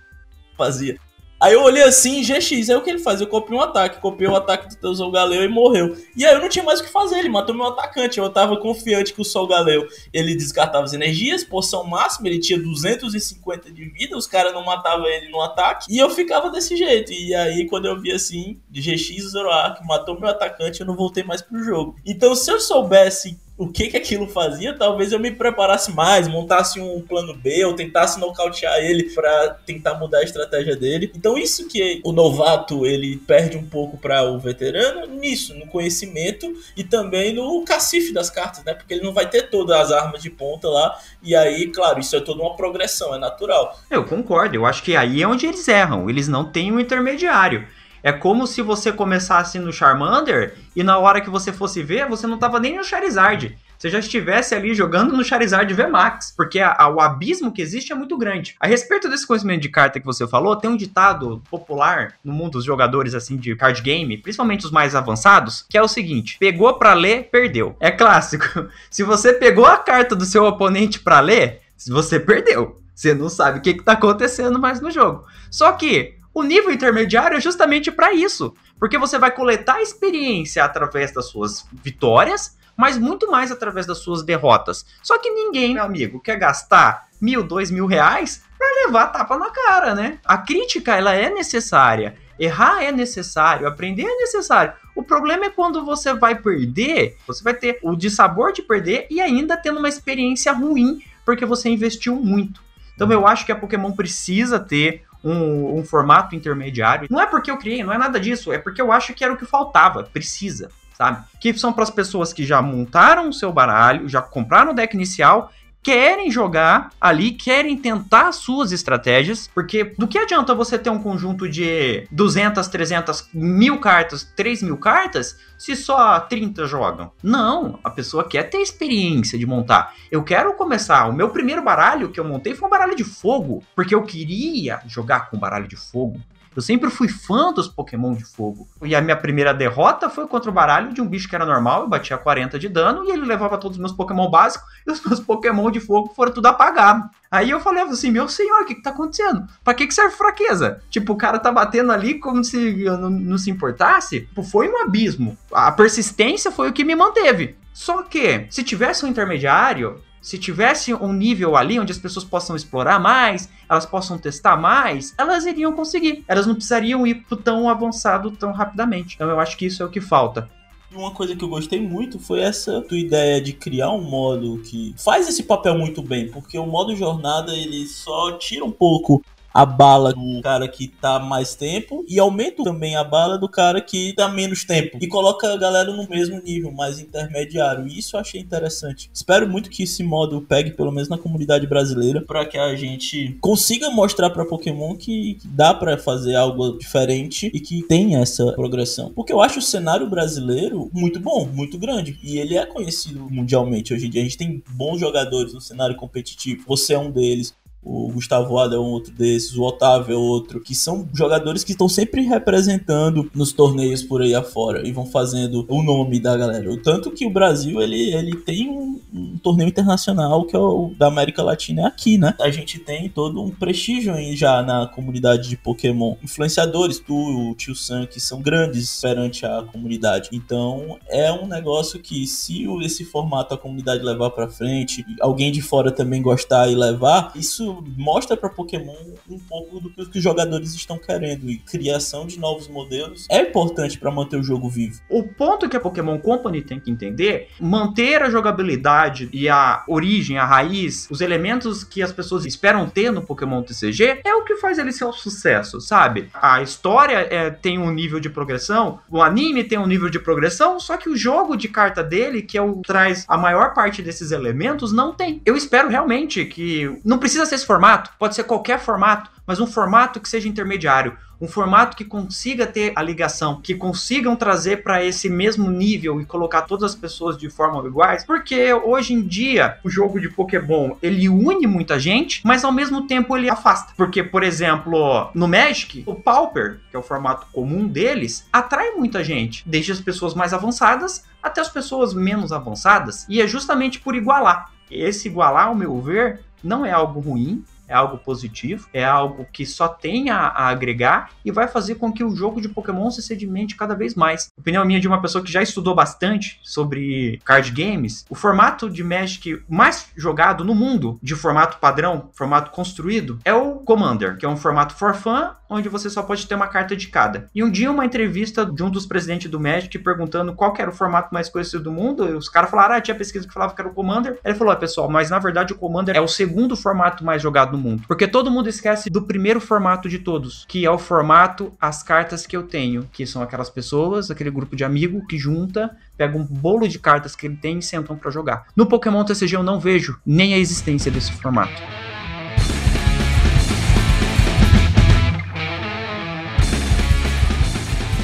fazia. Aí eu olhei assim, GX, aí o que ele faz? Eu copiei um ataque, copiei o ataque do teu Sol e morreu. E aí eu não tinha mais o que fazer, ele matou meu atacante. Eu tava confiante que o Sol Galeu, ele descartava as energias, poção máxima, ele tinha 250 de vida, os caras não matavam ele no ataque. E eu ficava desse jeito. E aí quando eu vi assim, GX Zoroark matou meu atacante, eu não voltei mais pro jogo. Então se eu soubesse o que que aquilo fazia, talvez eu me preparasse mais, montasse um plano B, ou tentasse nocautear ele para tentar mudar a estratégia dele. Então isso que o novato ele perde um pouco para o veterano nisso, no conhecimento e também no cacife das cartas, né? Porque ele não vai ter todas as armas de ponta lá e aí, claro, isso é toda uma progressão, é natural. Eu concordo, eu acho que aí é onde eles erram, eles não têm um intermediário. É como se você começasse no Charmander e na hora que você fosse ver, você não tava nem no Charizard. Você já estivesse ali jogando no Charizard VMAX, porque a, a, o abismo que existe é muito grande. A respeito desse conhecimento de carta que você falou, tem um ditado popular no mundo dos jogadores assim de card game, principalmente os mais avançados, que é o seguinte: pegou para ler, perdeu. É clássico. Se você pegou a carta do seu oponente para ler, você perdeu. Você não sabe o que, está acontecendo mais no jogo. Só que o nível intermediário é justamente para isso, porque você vai coletar experiência através das suas vitórias, mas muito mais através das suas derrotas. Só que ninguém, meu amigo, quer gastar mil, dois mil reais para levar tapa na cara, né? A crítica ela é necessária. Errar é necessário, aprender é necessário. O problema é quando você vai perder, você vai ter o dissabor de perder e ainda tendo uma experiência ruim, porque você investiu muito. Então eu acho que a Pokémon precisa ter um, um, formato intermediário. Não é porque eu criei, não é nada disso, é porque eu acho que era o que faltava, precisa, sabe? Que são para as pessoas que já montaram o seu baralho, já compraram o deck inicial querem jogar ali, querem tentar suas estratégias, porque do que adianta você ter um conjunto de 200, 300, mil cartas, 3 mil cartas, se só 30 jogam? Não, a pessoa quer ter experiência de montar. Eu quero começar, o meu primeiro baralho que eu montei foi um baralho de fogo, porque eu queria jogar com baralho de fogo. Eu sempre fui fã dos Pokémon de fogo. E a minha primeira derrota foi contra o baralho de um bicho que era normal, eu batia 40 de dano e ele levava todos os meus Pokémon básicos e os meus Pokémon de fogo foram tudo apagados. Aí eu falei assim, meu senhor, o que, que tá acontecendo? Pra que, que serve fraqueza? Tipo, o cara tá batendo ali como se não, não se importasse. Tipo, foi um abismo. A persistência foi o que me manteve. Só que, se tivesse um intermediário, se tivesse um nível ali onde as pessoas possam explorar mais, elas possam testar mais, elas iriam conseguir. Elas não precisariam ir tão avançado tão rapidamente. Então eu acho que isso é o que falta. Uma coisa que eu gostei muito foi essa tua ideia de criar um modo que faz esse papel muito bem, porque o modo jornada ele só tira um pouco a bala do cara que tá mais tempo e aumenta também a bala do cara que tá menos tempo e coloca a galera no mesmo nível, mais intermediário. Isso eu achei interessante. Espero muito que esse modo pegue pelo menos na comunidade brasileira para que a gente consiga mostrar para Pokémon que dá para fazer algo diferente e que tem essa progressão. Porque eu acho o cenário brasileiro muito bom, muito grande e ele é conhecido mundialmente hoje em dia. A gente tem bons jogadores no cenário competitivo. Você é um deles o Gustavo Ada é um outro desses, o Otávio é outro, que são jogadores que estão sempre representando nos torneios por aí afora e vão fazendo o nome da galera. O tanto que o Brasil ele, ele tem um, um torneio internacional que é o da América Latina é aqui, né? A gente tem todo um prestígio aí já na comunidade de Pokémon. Influenciadores, tu, o tio Sam, que são grandes perante a comunidade. Então, é um negócio que se esse formato a comunidade levar para frente, alguém de fora também gostar e levar, isso mostra para Pokémon um pouco do que os jogadores estão querendo e criação de novos modelos é importante para manter o jogo vivo. O ponto que a Pokémon Company tem que entender, manter a jogabilidade e a origem, a raiz, os elementos que as pessoas esperam ter no Pokémon TCG é o que faz ele ser um sucesso, sabe? A história é, tem um nível de progressão, o anime tem um nível de progressão, só que o jogo de carta dele, que é o traz a maior parte desses elementos, não tem. Eu espero realmente que não precisa ser esse formato, pode ser qualquer formato, mas um formato que seja intermediário, um formato que consiga ter a ligação, que consigam trazer para esse mesmo nível e colocar todas as pessoas de forma iguais, porque hoje em dia o jogo de Pokémon ele une muita gente, mas ao mesmo tempo ele afasta. Porque, por exemplo, no Magic, o Pauper, que é o formato comum deles, atrai muita gente, desde as pessoas mais avançadas até as pessoas menos avançadas, e é justamente por igualar. Esse igualar, ao meu ver, não é algo ruim, é algo positivo, é algo que só tem a, a, agregar e vai fazer com que o jogo de Pokémon se sedimente cada vez mais. Opinião minha de uma pessoa que já estudou bastante sobre card games, o formato de Magic mais jogado no mundo, de formato padrão, formato construído, é o Commander, que é um formato for fun, onde você só pode ter uma carta de cada. E um dia uma entrevista de um dos presidentes do Magic perguntando qual era o formato mais conhecido do mundo, e os caras falaram, ah, tinha pesquisa que falava que era o Commander. Ele falou, ah, pessoal, mas na verdade o Commander é o segundo formato mais jogado no mundo. Porque todo mundo esquece do primeiro formato de todos, que é o formato as cartas que eu tenho, que são aquelas pessoas, aquele grupo de amigo que junta, pega um bolo de cartas que ele tem e sentam para jogar. No Pokémon TCG eu não vejo nem a existência desse formato.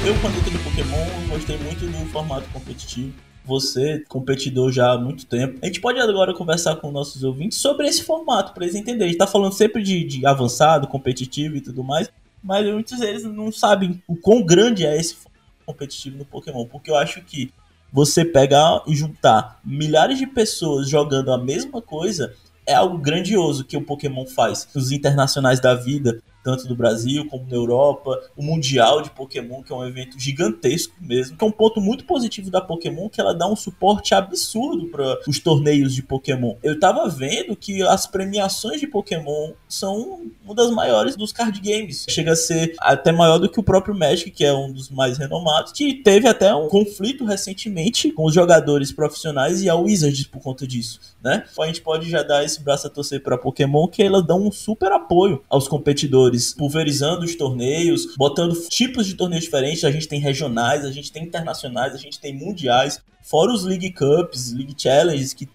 Eu, quando entrei no Pokémon, gostei muito do formato competitivo você, competidor já há muito tempo. A gente pode agora conversar com nossos ouvintes sobre esse formato, para eles entenderem. A gente tá falando sempre de, de avançado, competitivo e tudo mais, mas muitos deles não sabem o quão grande é esse competitivo no Pokémon, porque eu acho que você pegar e juntar milhares de pessoas jogando a mesma coisa é algo grandioso que o Pokémon faz. Os internacionais da vida, tanto do Brasil como na Europa, o Mundial de Pokémon, que é um evento gigantesco mesmo, que é um ponto muito positivo da Pokémon, que ela dá um suporte absurdo para os torneios de Pokémon. Eu tava vendo que as premiações de Pokémon são uma das maiores dos card games. Chega a ser até maior do que o próprio Magic, que é um dos mais renomados, que teve até um conflito recentemente com os jogadores profissionais e a Wizards por conta disso, né? A gente pode já dar esse braço a torcer para Pokémon, que elas dão um super apoio aos competidores jogadores, pulverizando os torneios, botando tipos de torneios diferentes. A gente tem regionais, a gente tem internacionais, a gente tem mundiais, fora os League Cups, League Challenges que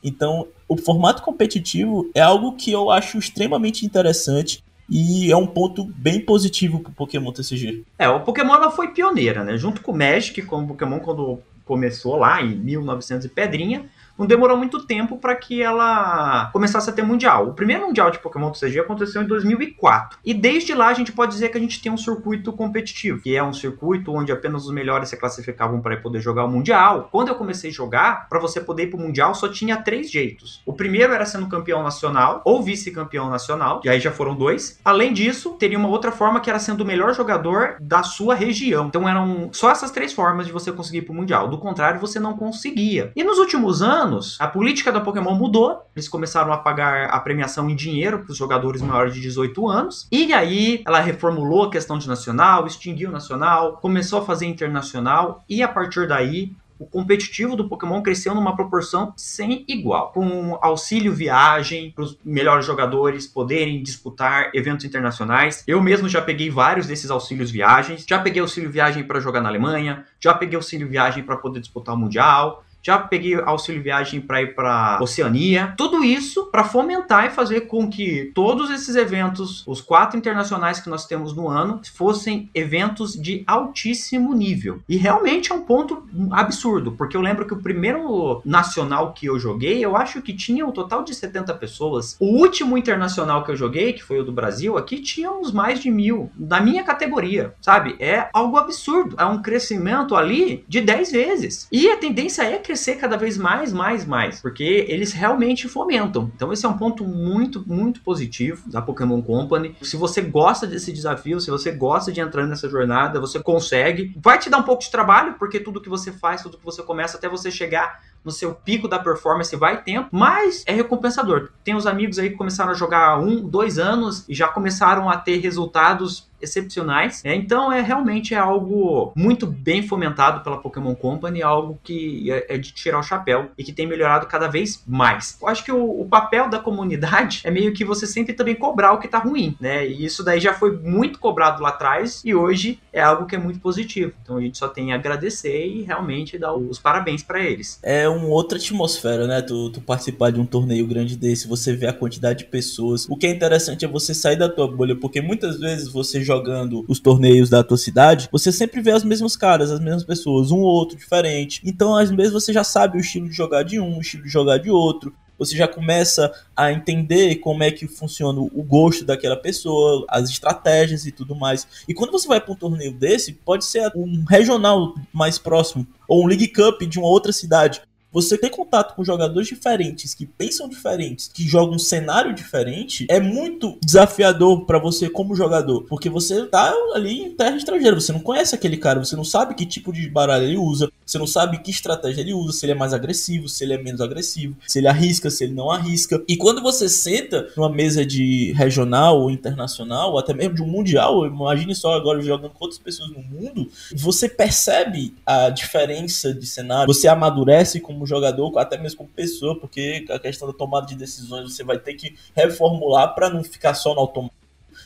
então, o formato competitivo é algo que eu acho extremamente interessante e é um ponto bem positivo pro Pokémon TCG. É, o Pokémon ela foi pioneira, né? Junto com o Magic, com o Pokémon quando começou lá em 1900 e pedrinha, não demorou muito tempo para que ela começasse a ter mundial. O primeiro mundial de Pokémon TCG aconteceu em 2004. E desde lá a gente pode dizer que a gente tem um circuito competitivo, que é um circuito onde apenas os melhores se classificavam para poder jogar o mundial. Quando eu comecei a jogar, para você poder ir para o mundial só tinha três jeitos. O primeiro era sendo campeão nacional ou vice-campeão nacional, e aí já foram dois. Além disso, teria uma outra forma que era sendo o melhor jogador da sua região. Então eram só essas três formas de você conseguir ir para o mundial. Do contrário, você não conseguia. E nos últimos anos anos, a política da Pokémon mudou. Eles começaram a pagar a premiação em dinheiro para os jogadores maiores de 18 anos. E aí ela reformulou a questão de nacional, extinguiu nacional, começou a fazer internacional. E a partir daí, o competitivo do Pokémon cresceu numa proporção sem igual, com auxílio viagem para os melhores jogadores poderem disputar eventos internacionais. Eu mesmo já peguei vários desses auxílios viagens, já peguei auxílio viagem para jogar na Alemanha, já peguei auxílio viagem para poder disputar o mundial já peguei auxílio viagem para ir para Oceania. Tudo isso para fomentar e fazer com que todos esses eventos, os quatro internacionais que nós temos no ano, fossem eventos de altíssimo nível. E realmente é um ponto absurdo, porque eu lembro que o primeiro nacional que eu joguei, eu acho que tinha um total de 70 pessoas. O último internacional que eu joguei, que foi o do Brasil, aqui tinha uns mais de mil, na minha categoria, sabe? É algo absurdo. É um crescimento ali de 10 vezes. E a tendência é que crescer cada vez mais, mais, mais, porque eles realmente fomentam. Então esse é um ponto muito, muito positivo da Pokémon Company. Se você gosta desse desafio, se você gosta de entrar nessa jornada, você consegue. Vai te dar um pouco de trabalho, porque tudo que você faz, tudo que você começa até você chegar no seu pico da performance vai tempo, mas é recompensador. Tem os amigos aí que começaram a jogar um, dois anos e já começaram a ter resultados excepcionais. É, então é realmente é algo muito bem fomentado pela Pokémon Company, algo que é, é, de tirar o chapéu e que tem melhorado cada vez mais. Eu acho que o, o, papel da comunidade é meio que você sempre também cobrar o que tá ruim, né? E isso daí já foi muito cobrado lá atrás e hoje é algo que é muito positivo. Então a gente só tem a agradecer e realmente dar os parabéns para eles. É uma outra atmosfera, né? Tu, tu participar de um torneio grande desse, você vê a quantidade de pessoas. O que é interessante é você sair da tua bolha, porque muitas vezes você jogando os torneios da tua cidade, você sempre vê as mesmas caras, as mesmas pessoas, um ou outro diferente. Então, às vezes, você já sabe o estilo de jogar de um, o estilo de jogar de outro você já começa a entender como é que funciona o gosto daquela pessoa, as estratégias e tudo mais. E quando você vai para um torneio desse, pode ser um regional mais próximo ou um League Cup de uma outra cidade. Você ter contato com jogadores diferentes, que pensam diferentes, que jogam um cenário diferente, é muito desafiador para você como jogador, porque você tá ali em terra estrangeira, você não conhece aquele cara, você não sabe que tipo de baralho ele usa, você não sabe que estratégia ele usa, se ele é mais agressivo, se ele é menos agressivo, se ele arrisca, se ele não arrisca. E quando você senta numa mesa de regional ou internacional, ou até mesmo de um mundial, imagine só agora jogando com outras pessoas no mundo, você percebe a diferença de cenário, você amadurece como jogador, até mesmo como pessoa, porque a questão da tomada de decisões você vai ter que reformular para não ficar só no automático.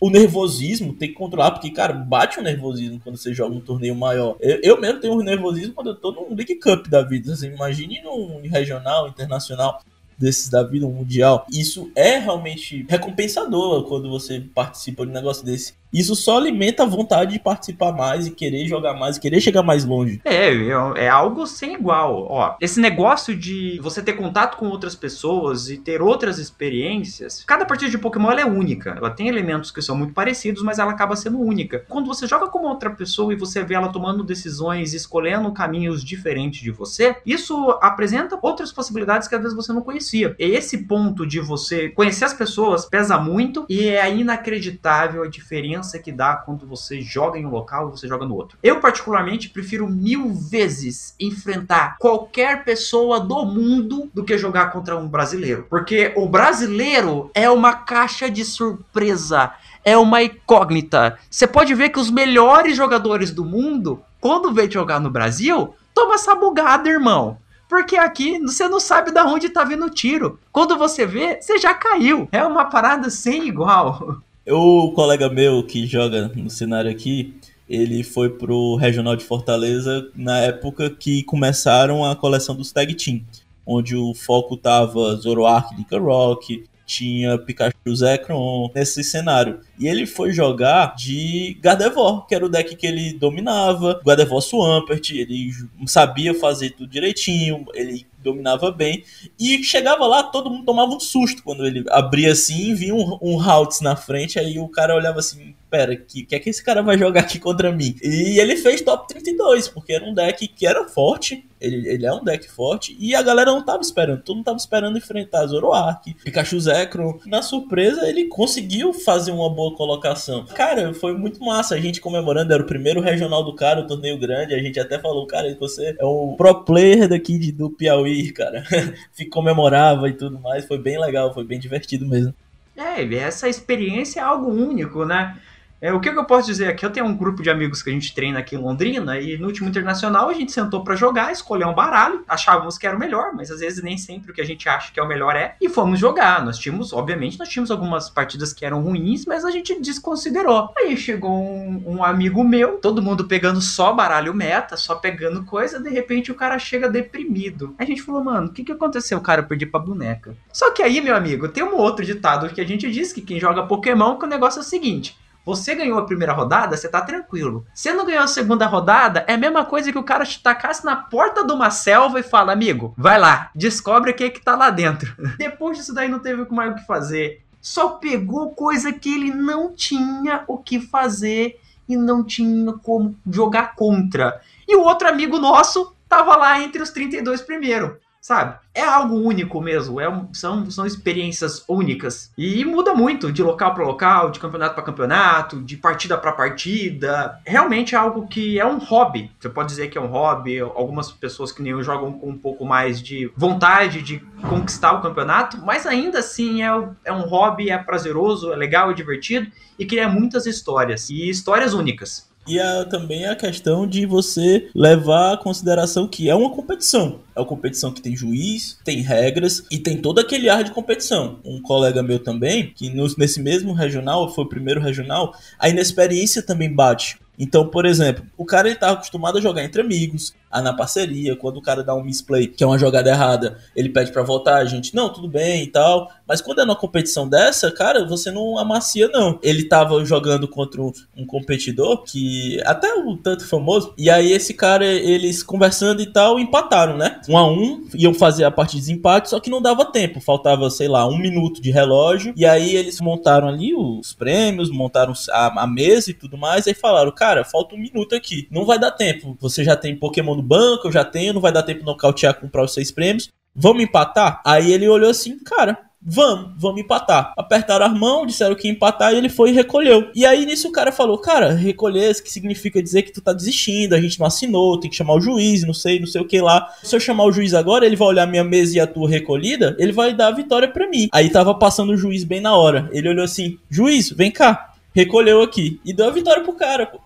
O nervosismo tem que controlar, porque, cara, bate o nervosismo quando você joga um torneio maior. Eu, eu mesmo tenho um nervosismo quando eu tô num League Cup da vida. Assim, imagine num regional, internacional desses da vida, um mundial. Isso é realmente recompensador quando você participa de um negócio desse. Isso só alimenta a vontade de participar mais e querer jogar mais, e querer chegar mais longe. É, é, é algo sem igual. Ó, esse negócio de você ter contato com outras pessoas e ter outras experiências, cada partida de Pokémon é única. Ela tem elementos que são muito parecidos, mas ela acaba sendo única. Quando você joga com outra pessoa e você vê ela tomando decisões, escolhendo caminhos diferentes de você, isso apresenta outras possibilidades que às vezes você não conhecia. E esse ponto de você conhecer as pessoas pesa muito e é inacreditável a diferença diferença que dá quando você joga em um local e você joga no outro. Eu, particularmente, prefiro mil vezes enfrentar qualquer pessoa do mundo do que jogar contra um brasileiro. Porque o brasileiro é uma caixa de surpresa, é uma incógnita. Você pode ver que os melhores jogadores do mundo, quando vem jogar no Brasil, toma essa bugada, irmão. Porque aqui você não sabe de onde tá vindo o tiro. Quando você vê, você já caiu. É uma parada sem igual. O colega meu que joga no cenário aqui, ele foi pro Regional de Fortaleza na época que começaram a coleção dos Tag Team, onde o foco tava Zoroark de Rock, tinha Pikachu Zekrom nesse cenário. E ele foi jogar de Gardevoir, que era o deck que ele dominava, Gardevoir Swampert, ele sabia fazer tudo direitinho, ele dominava bem. E chegava lá, todo mundo tomava um susto quando ele abria assim vinha um, um Haltz na frente, aí o cara olhava assim, pera, que que é que esse cara vai jogar aqui contra mim? E ele fez top 32, porque era um deck que era forte, ele, ele é um deck forte, e a galera não tava esperando, todo mundo tava esperando enfrentar Zoroark, Pikachu Zekrom. Na surpresa, ele conseguiu fazer uma boa colocação. Cara, foi muito massa, a gente comemorando, era o primeiro regional do cara, o torneio grande, a gente até falou, cara, você é um pro player daqui de, do Piauí, cara. comemorava e tudo mais, foi bem legal, foi bem divertido mesmo. É, essa experiência é algo único, né? É, o que, que, eu posso dizer aqui? Eu tenho um grupo de amigos que a gente treina aqui em Londrina e no último internacional a gente sentou para jogar, escolher um baralho, achávamos que era o melhor, mas às vezes nem sempre o que a gente acha que é o melhor é, e fomos jogar. Nós tínhamos, obviamente, nós tínhamos algumas partidas que eram ruins, mas a gente desconsiderou. Aí chegou um, um amigo meu, todo mundo pegando só baralho meta, só pegando coisa, de repente o cara chega deprimido. A gente falou, mano, o que, que aconteceu? O cara perdi pra boneca. Só que aí, meu amigo, tem um outro ditado que a gente diz que quem joga Pokémon, que o negócio é o seguinte você ganhou a primeira rodada, você tá tranquilo. Você não ganhou a segunda rodada, é a mesma coisa que o cara te tacasse na porta de uma selva e fala, amigo, vai lá, descobre o que é que tá lá dentro. Depois disso daí não teve mais o que fazer. Só pegou coisa que ele não tinha o que fazer e não tinha como jogar contra. E o outro amigo nosso tava lá entre os 32 primeiro sabe? É algo único mesmo, é são, são experiências únicas. E muda muito de local para local, de campeonato para campeonato, de partida para partida. Realmente é algo que é um hobby. Você pode dizer que é um hobby. Algumas pessoas que nem eu jogam com um pouco mais de vontade de conquistar o campeonato, mas ainda assim é, é um hobby, é prazeroso, é legal, é divertido e cria muitas histórias e histórias únicas. E a, também a questão de você levar a consideração que é uma competição. É uma competição que tem juiz, tem regras e tem todo aquele ar de competição. Um colega meu também, que nos, nesse mesmo regional, foi o primeiro regional, a inexperiência também bate. Então, por exemplo, o cara ele tá acostumado a jogar entre amigos, a na parceria, quando o cara dá um misplay, que é uma jogada errada, ele pede para voltar, a gente, não, tudo bem e tal. Mas quando é numa competição dessa, cara, você não amacia, não. Ele tava jogando contra um, competidor que até um tanto famoso, e aí esse cara, eles conversando e tal, empataram, né? Um a um, iam fazer a parte de desempate, só que não dava tempo, faltava, sei lá, um minuto de relógio, e aí eles montaram ali os prêmios, montaram a, a mesa e tudo mais, aí falaram, cara, falta um minuto aqui, não vai dar tempo, você já tem Pokémon no banco, eu já tenho, não vai dar tempo de nocautear comprar os seis prêmios, vamos empatar? Aí ele olhou assim, cara, vamos, vamos empatar. Apertaram as mãos, disseram que ia empatar e ele foi e recolheu. E aí nisso o cara falou, cara, recolher, que significa dizer que tu tá desistindo, a gente não assinou, tem que chamar o juiz, não sei, não sei o que lá. Se eu chamar o juiz agora, ele vai olhar minha mesa e a tua recolhida, ele vai dar a vitória para mim. Aí tava passando o juiz bem na hora. Ele olhou assim, juiz, vem cá. Recolheu aqui. E deu a vitória pro cara, pô.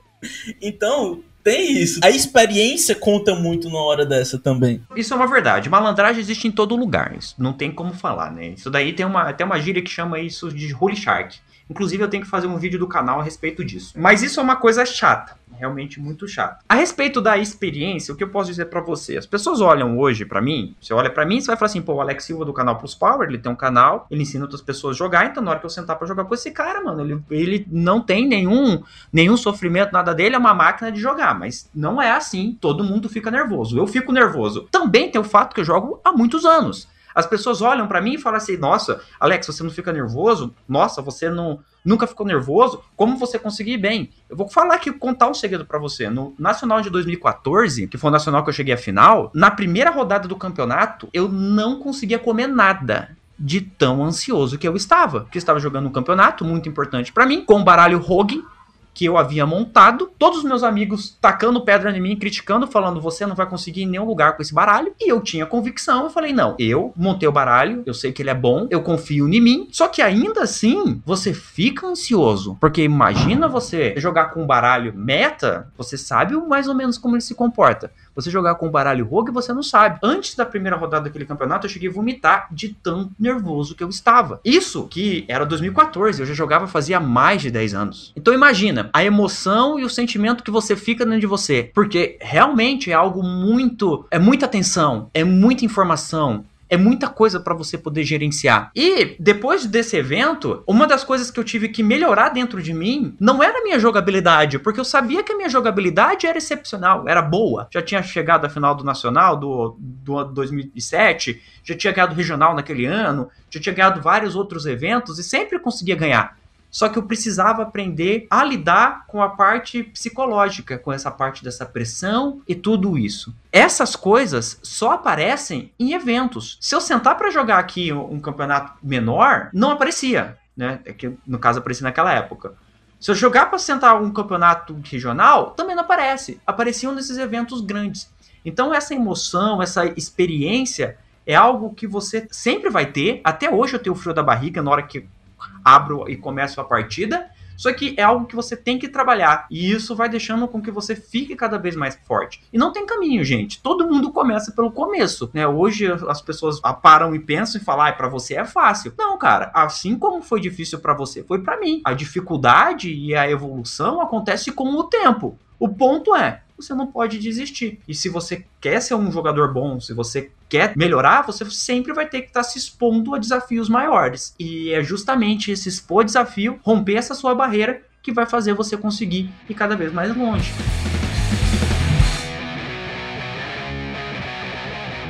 Então, tem isso. A experiência conta muito na hora dessa também. Isso é uma verdade. Malandragem existe em todo lugar. Isso não tem como falar, né? Isso daí tem uma, tem uma gíria que chama isso de Holy Shark. Inclusive, eu tenho que fazer um vídeo do canal a respeito disso. Mas isso é uma coisa chata realmente muito chato. A respeito da experiência, o que eu posso dizer para você? As pessoas olham hoje para mim, você olha para mim, você vai falar assim, pô, o Alex Silva do canal Plus Power, ele tem um canal, ele ensina outras pessoas a jogar, então na hora que eu sentar para jogar com esse cara, mano, ele, ele não tem nenhum nenhum sofrimento, nada dele, é uma máquina de jogar, mas não é assim, todo mundo fica nervoso. Eu fico nervoso. Também tem o fato que eu jogo há muitos anos. As pessoas olham para mim e falam assim: "Nossa, Alex, você não fica nervoso? Nossa, você não nunca ficou nervoso? Como você conseguir bem?" Eu vou falar aqui contar um segredo para você. No Nacional de 2014, que foi o nacional que eu cheguei à final, na primeira rodada do campeonato, eu não conseguia comer nada de tão ansioso que eu estava. Porque estava jogando um campeonato muito importante para mim, com o baralho Rogue, que eu havia montado, todos os meus amigos tacando pedra em mim, criticando, falando você não vai conseguir em nenhum lugar com esse baralho. E eu tinha convicção, eu falei não, eu montei o baralho, eu sei que ele é bom, eu confio em mim. Só que ainda assim, você fica ansioso, porque imagina você jogar com um baralho meta, você sabe mais ou menos como ele se comporta. Você jogar com o baralho rogue, você não sabe. Antes da primeira rodada daquele campeonato, eu cheguei a vomitar de tão nervoso que eu estava. Isso que era 2014, eu já jogava fazia mais de 10 anos. Então imagina a emoção e o sentimento que você fica dentro de você, porque realmente é algo muito, é muita atenção, é muita informação, é muita coisa para você poder gerenciar. E depois desse evento, uma das coisas que eu tive que melhorar dentro de mim não era a minha jogabilidade, porque eu sabia que a minha jogabilidade era excepcional, era boa. Já tinha chegado à final do Nacional do, do 2007, já tinha ganhado regional naquele ano, já tinha ganhado vários outros eventos e sempre conseguia ganhar. Só que eu precisava aprender a lidar com a parte psicológica, com essa parte dessa pressão e tudo isso. Essas coisas só aparecem em eventos. Se eu sentar para jogar aqui um campeonato menor, não aparecia, né? É que no caso aparecia naquela época. Se eu jogar para sentar um campeonato regional, também não aparece. Apareciam nesses eventos grandes. Então essa emoção, essa experiência é algo que você sempre vai ter. Até hoje eu tenho o frio da barriga na hora que abro e começo a partida. Só que é algo que você tem que trabalhar. E isso vai deixando com que você fique cada vez mais forte. E não tem caminho, gente. Todo mundo começa pelo começo. Né? Hoje as pessoas param e pensam e falam, ah, para você é fácil. Não, cara. Assim como foi difícil para você, foi para mim. A dificuldade e a evolução acontece com o tempo. O ponto é, você não pode desistir. E se você quer ser um jogador bom, se você quer melhorar, você sempre vai ter que estar tá se expondo a desafios maiores. E é justamente esse expor desafio, romper essa sua barreira, que vai fazer você conseguir ir cada vez mais longe.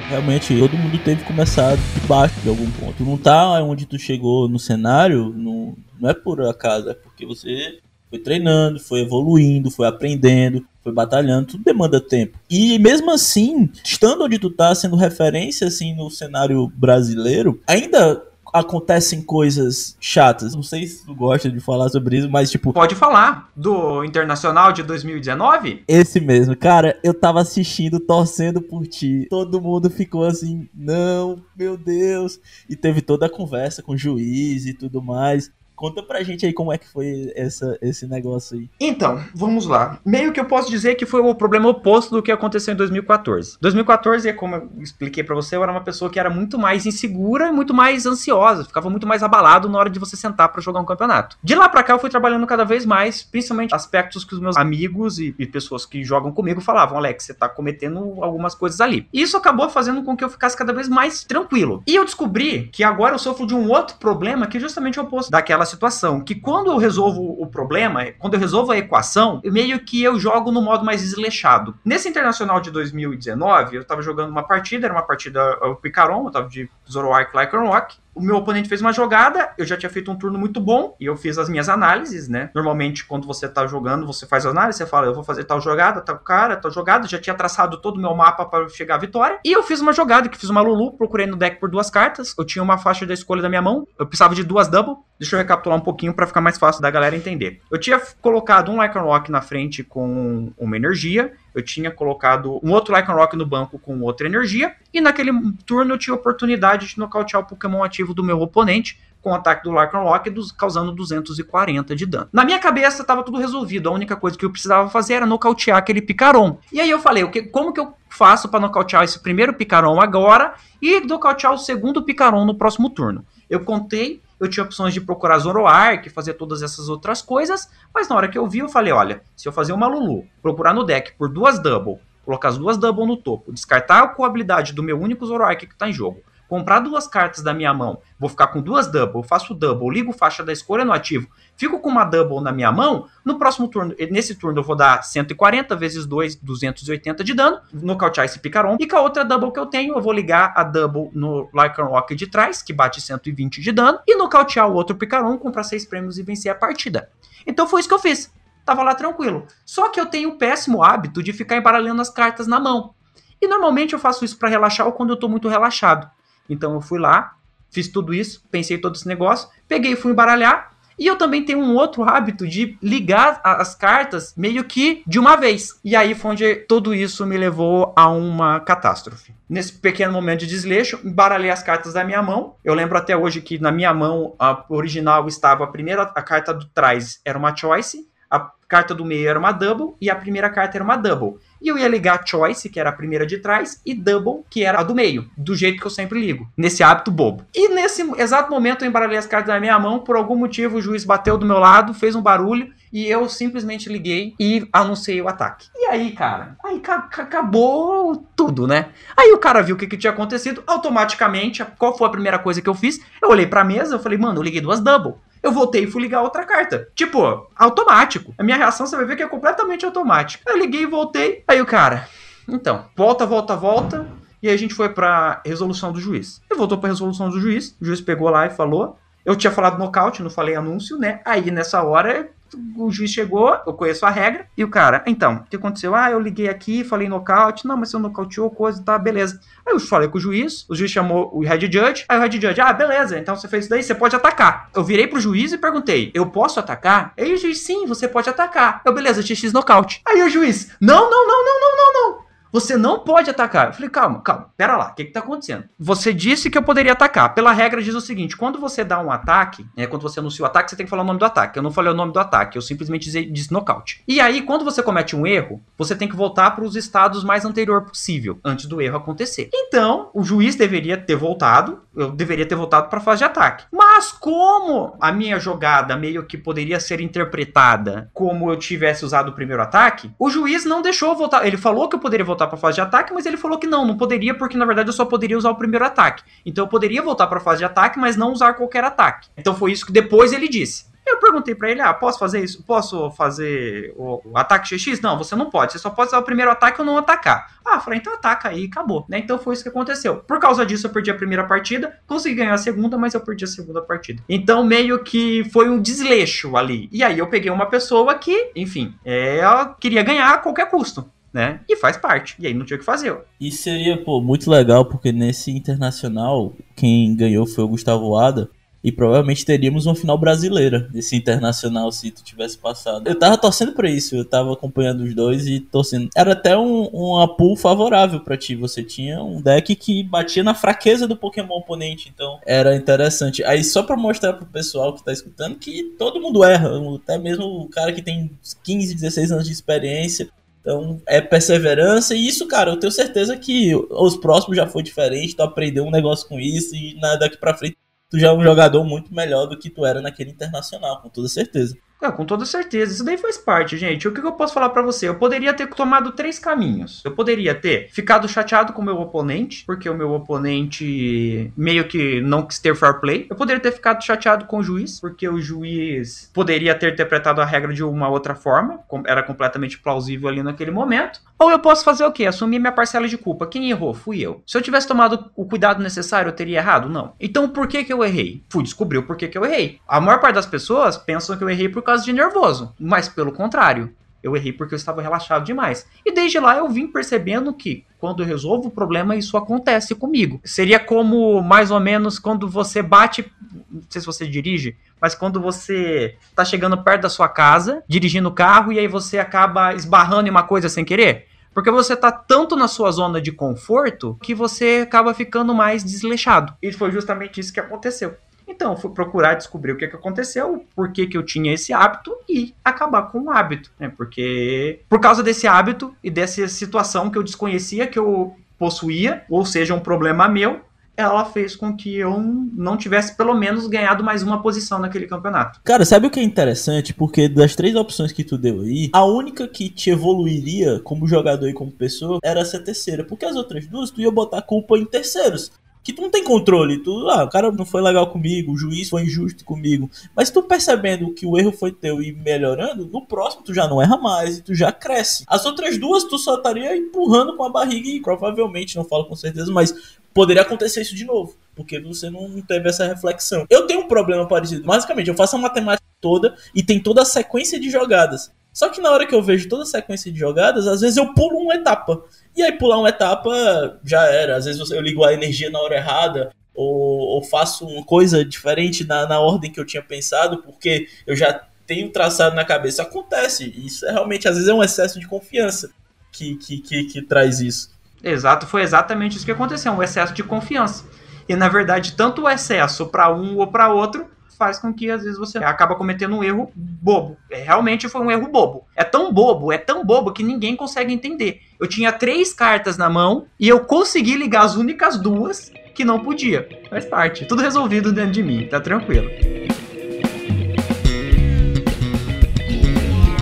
Realmente, todo mundo teve que começar de baixo de algum ponto. Não tá onde tu chegou no cenário, não, não é por acaso, é porque você foi treinando, foi evoluindo, foi aprendendo, foi batalhando, tudo demanda tempo. E mesmo assim, estando onde tu tá, sendo referência assim no cenário brasileiro, ainda acontecem coisas chatas. Não sei se tu gosta de falar sobre isso, mas tipo. Pode falar do Internacional de 2019? Esse mesmo. Cara, eu tava assistindo, torcendo por ti. Todo mundo ficou assim, não, meu Deus. E teve toda a conversa com o juiz e tudo mais. Conta pra gente aí como é que foi essa, esse negócio aí. Então, vamos lá. Meio que eu posso dizer que foi o problema oposto do que aconteceu em 2014. 2014, como eu expliquei para você, eu era uma pessoa que era muito mais insegura e muito mais ansiosa, ficava muito mais abalado na hora de você sentar para jogar um campeonato. De lá para cá eu fui trabalhando cada vez mais, principalmente aspectos que os meus amigos e, e pessoas que jogam comigo falavam, Alex, você tá cometendo algumas coisas ali. E isso acabou fazendo com que eu ficasse cada vez mais tranquilo. E eu descobri que agora eu sofro de um outro problema que é justamente o oposto daquela situação, que quando eu resolvo o problema, quando eu resolvo a equação, meio que eu jogo no modo mais desleixado. Nesse Internacional de 2019, eu tava jogando uma partida, era uma partida o Picaron, eu tava de Zoroark Lycan Rock, o meu oponente fez uma jogada, eu já tinha feito um turno muito bom, e eu fiz as minhas análises, né? Normalmente, quando você tá jogando, você faz análise, você fala, eu vou fazer tal jogada, tal cara, tal jogada, já tinha traçado todo o meu mapa para chegar à vitória. E eu fiz uma jogada, que fiz uma Lulu, procurei no deck por duas cartas, eu tinha uma faixa da escolha da minha mão, eu precisava de duas double. Deixa eu recapitular um pouquinho para ficar mais fácil da galera entender. Eu tinha colocado um Lycan Rock na frente com uma energia, eu tinha colocado um outro Lycan Rock no banco com outra energia, e naquele turno eu tinha oportunidade de nocautear o Pokémon ativo do meu oponente, com o ataque do Lycan Rock, dos, causando 240 de dano. Na minha cabeça estava tudo resolvido, a única coisa que eu precisava fazer era nocautear aquele Picaron. E aí eu falei, o que, como que eu faço para nocautear esse primeiro Picaron agora e nocautear o segundo Picaron no próximo turno? Eu contei eu tinha opções de procurar Zoroark, fazer todas essas outras coisas, mas na hora que eu vi, eu falei, olha, se eu fazer uma Lulu, procurar no deck por duas double, colocar as duas double no topo, descartar a coabilidade do meu único Zoroark que está em jogo, comprar duas cartas da minha mão, vou ficar com duas double, faço double, ligo faixa da escolha no ativo, fico com uma double na minha mão, no próximo turno, nesse turno eu vou dar 140 vezes 2, 280 de dano, nocautear esse picaron, e com a outra double que eu tenho, eu vou ligar a double no Lycan Rock de trás, que bate 120 de dano, e nocautear o outro picaron, comprar 6 prêmios e vencer a partida. Então foi isso que eu fiz. Tava lá tranquilo. Só que eu tenho o péssimo hábito de ficar embaralhando as cartas na mão. E normalmente eu faço isso para relaxar ou quando eu tô muito relaxado. Então eu fui lá, fiz tudo isso, pensei todo esse negócio, peguei e fui embaralhar. E eu também tenho um outro hábito de ligar as cartas meio que de uma vez. E aí foi onde tudo isso me levou a uma catástrofe. Nesse pequeno momento de desleixo, embaralhei as cartas da minha mão. Eu lembro até hoje que na minha mão a original estava a primeira, a carta do trás era uma choice, a carta do meio era uma double e a primeira carta era uma double. E eu ia ligar Choice, que era a primeira de trás, e Double, que era a do meio, do jeito que eu sempre ligo, nesse hábito bobo. E nesse exato momento eu embaralhei as cartas na minha mão, por algum motivo o juiz bateu do meu lado, fez um barulho, e eu simplesmente liguei e anunciei o ataque. E aí, cara, aí acabou tudo, né? Aí o cara viu o que, que tinha acontecido, automaticamente, qual foi a primeira coisa que eu fiz? Eu olhei pra mesa, eu falei, mano, eu liguei duas Double eu voltei e fui ligar outra carta. Tipo, automático. A minha reação você vai ver que é completamente automática. Eu liguei e voltei. Aí o cara, então, volta, volta, volta. E aí a gente foi pra resolução do juiz. Ele voltou pra resolução do juiz. O juiz pegou lá e falou. Eu tinha falado nocaute, não falei anúncio, né? Aí nessa hora o juiz chegou, eu conheço a regra, e o cara, então, o que aconteceu? Ah, eu liguei aqui, falei nocaute, não, mas você nocauteou, coisa, tá, beleza. Aí eu falei com o juiz, o juiz chamou o head judge, aí o head judge, ah, beleza, então você fez isso daí, você pode atacar. Eu virei pro juiz e perguntei, eu posso atacar? Aí o juiz, sim, você pode atacar. Eu, beleza, XX nocaute. Aí o juiz, não, não, não, não, não, não, não. Você não pode atacar. Eu falei, calma, calma, pera lá, o que que tá acontecendo? Você disse que eu poderia atacar. Pela regra diz o seguinte, quando você dá um ataque, né, quando você anuncia o ataque, você tem que falar o nome do ataque. Eu não falei o nome do ataque, eu simplesmente disse nocaute. E aí, quando você comete um erro, você tem que voltar para os estados mais anterior possível, antes do erro acontecer. Então, o juiz deveria ter voltado, eu deveria ter voltado para a fase de ataque. Mas como a minha jogada meio que poderia ser interpretada como eu tivesse usado o primeiro ataque, o juiz não deixou voltar. Ele falou que eu poderia voltar para a fase de ataque, mas ele falou que não, não poderia porque na verdade eu só poderia usar o primeiro ataque. Então eu poderia voltar para a fase de ataque, mas não usar qualquer ataque. Então foi isso que depois ele disse. Eu perguntei para ele: ah, posso fazer isso? Posso fazer o, o, ataque XX? Não, você não pode. Você só pode usar o primeiro ataque ou não atacar. Ah, falei, então ataca aí, acabou. Né? Então foi isso que aconteceu. Por causa disso, eu perdi a primeira partida, consegui ganhar a segunda, mas eu perdi a segunda partida. Então, meio que foi um desleixo ali. E aí eu peguei uma pessoa que, enfim, é, queria ganhar a qualquer custo né? E faz parte. E aí não tinha o que fazer. E seria, pô, muito legal, porque nesse internacional, quem ganhou foi o Gustavo Ada. E provavelmente teríamos uma final brasileira desse internacional se tu tivesse passado. Eu tava torcendo pra isso, eu tava acompanhando os dois e torcendo. Era até um, uma pool favorável para ti. Você tinha um deck que batia na fraqueza do Pokémon oponente, então era interessante. Aí só pra mostrar pro pessoal que tá escutando que todo mundo erra, até mesmo o cara que tem 15, 16 anos de experiência então, é perseverança e isso, cara, eu tenho certeza que os próximos já foi diferente, tu aprendeu um negócio com isso e daqui pra frente tu já é um jogador muito melhor do que tu era naquele internacional, com toda certeza. É, com toda certeza. Isso daí faz parte, gente. O que, eu posso falar para você? Eu poderia ter tomado três caminhos. Eu poderia ter ficado chateado com o meu oponente, porque o meu oponente meio que não quis ter fair play. Eu poderia ter ficado chateado com o juiz, porque o juiz poderia ter interpretado a regra de uma outra forma, era completamente plausível ali naquele momento. Ou eu posso fazer o quê? Assumir minha parcela de culpa. Quem errou? Fui eu. Se eu tivesse tomado o cuidado necessário, eu teria errado? Não. Então por que que eu errei? Fui descobrir o porquê que eu errei. A maior parte das pessoas pensam que eu errei por causa de nervoso, mas pelo contrário, eu errei porque eu estava relaxado demais. E desde lá eu vim percebendo que quando eu resolvo o problema, isso acontece comigo. Seria como mais ou menos quando você bate, não sei se você dirige, mas quando você está chegando perto da sua casa, dirigindo o carro e aí você acaba esbarrando em uma coisa sem querer. Porque você está tanto na sua zona de conforto que você acaba ficando mais desleixado. E foi justamente isso que aconteceu. Então, fui procurar descobrir o que, que aconteceu, por que, que eu tinha esse hábito e acabar com o hábito, né? Porque por causa desse hábito e dessa situação que eu desconhecia que eu possuía, ou seja, um problema meu, ela fez com que eu não tivesse pelo menos ganhado mais uma posição naquele campeonato. Cara, sabe o que é interessante? Porque das três opções que tu deu aí, a única que te evoluiria como jogador e como pessoa era essa terceira. Porque as outras duas tu ia botar culpa em terceiros que tu não tem controle. Tu, ah, o cara não foi legal comigo, o juiz foi injusto comigo. Mas tu percebendo que o erro foi teu e melhorando, no próximo tu já não erra mais e tu já cresce. As outras duas tu só estaria empurrando com a barriga e provavelmente, não falo com certeza, mas poderia acontecer isso de novo. Porque você não teve essa reflexão. Eu tenho um problema parecido. Basicamente, eu faço a matemática toda e tem toda a sequência de jogadas. Só que na hora que eu vejo toda a sequência de jogadas, às vezes eu pulo uma etapa. E aí pular uma etapa já era. Às vezes eu ligo a energia na hora errada, ou, ou faço uma coisa diferente na, na ordem que eu tinha pensado, porque eu já tenho traçado na cabeça. Acontece. Isso é realmente, às vezes, é um excesso de confiança que, que, que, que traz isso. Exato, foi exatamente isso que aconteceu, um excesso de confiança. E na verdade, tanto o excesso para um ou para outro faz com que às vezes você acaba cometendo um erro bobo. É, realmente foi um erro bobo. É tão bobo, é tão bobo que ninguém consegue entender. Eu tinha três cartas na mão e eu consegui ligar as únicas duas que não podia. Faz parte. Tudo resolvido dentro de mim, tá tranquilo.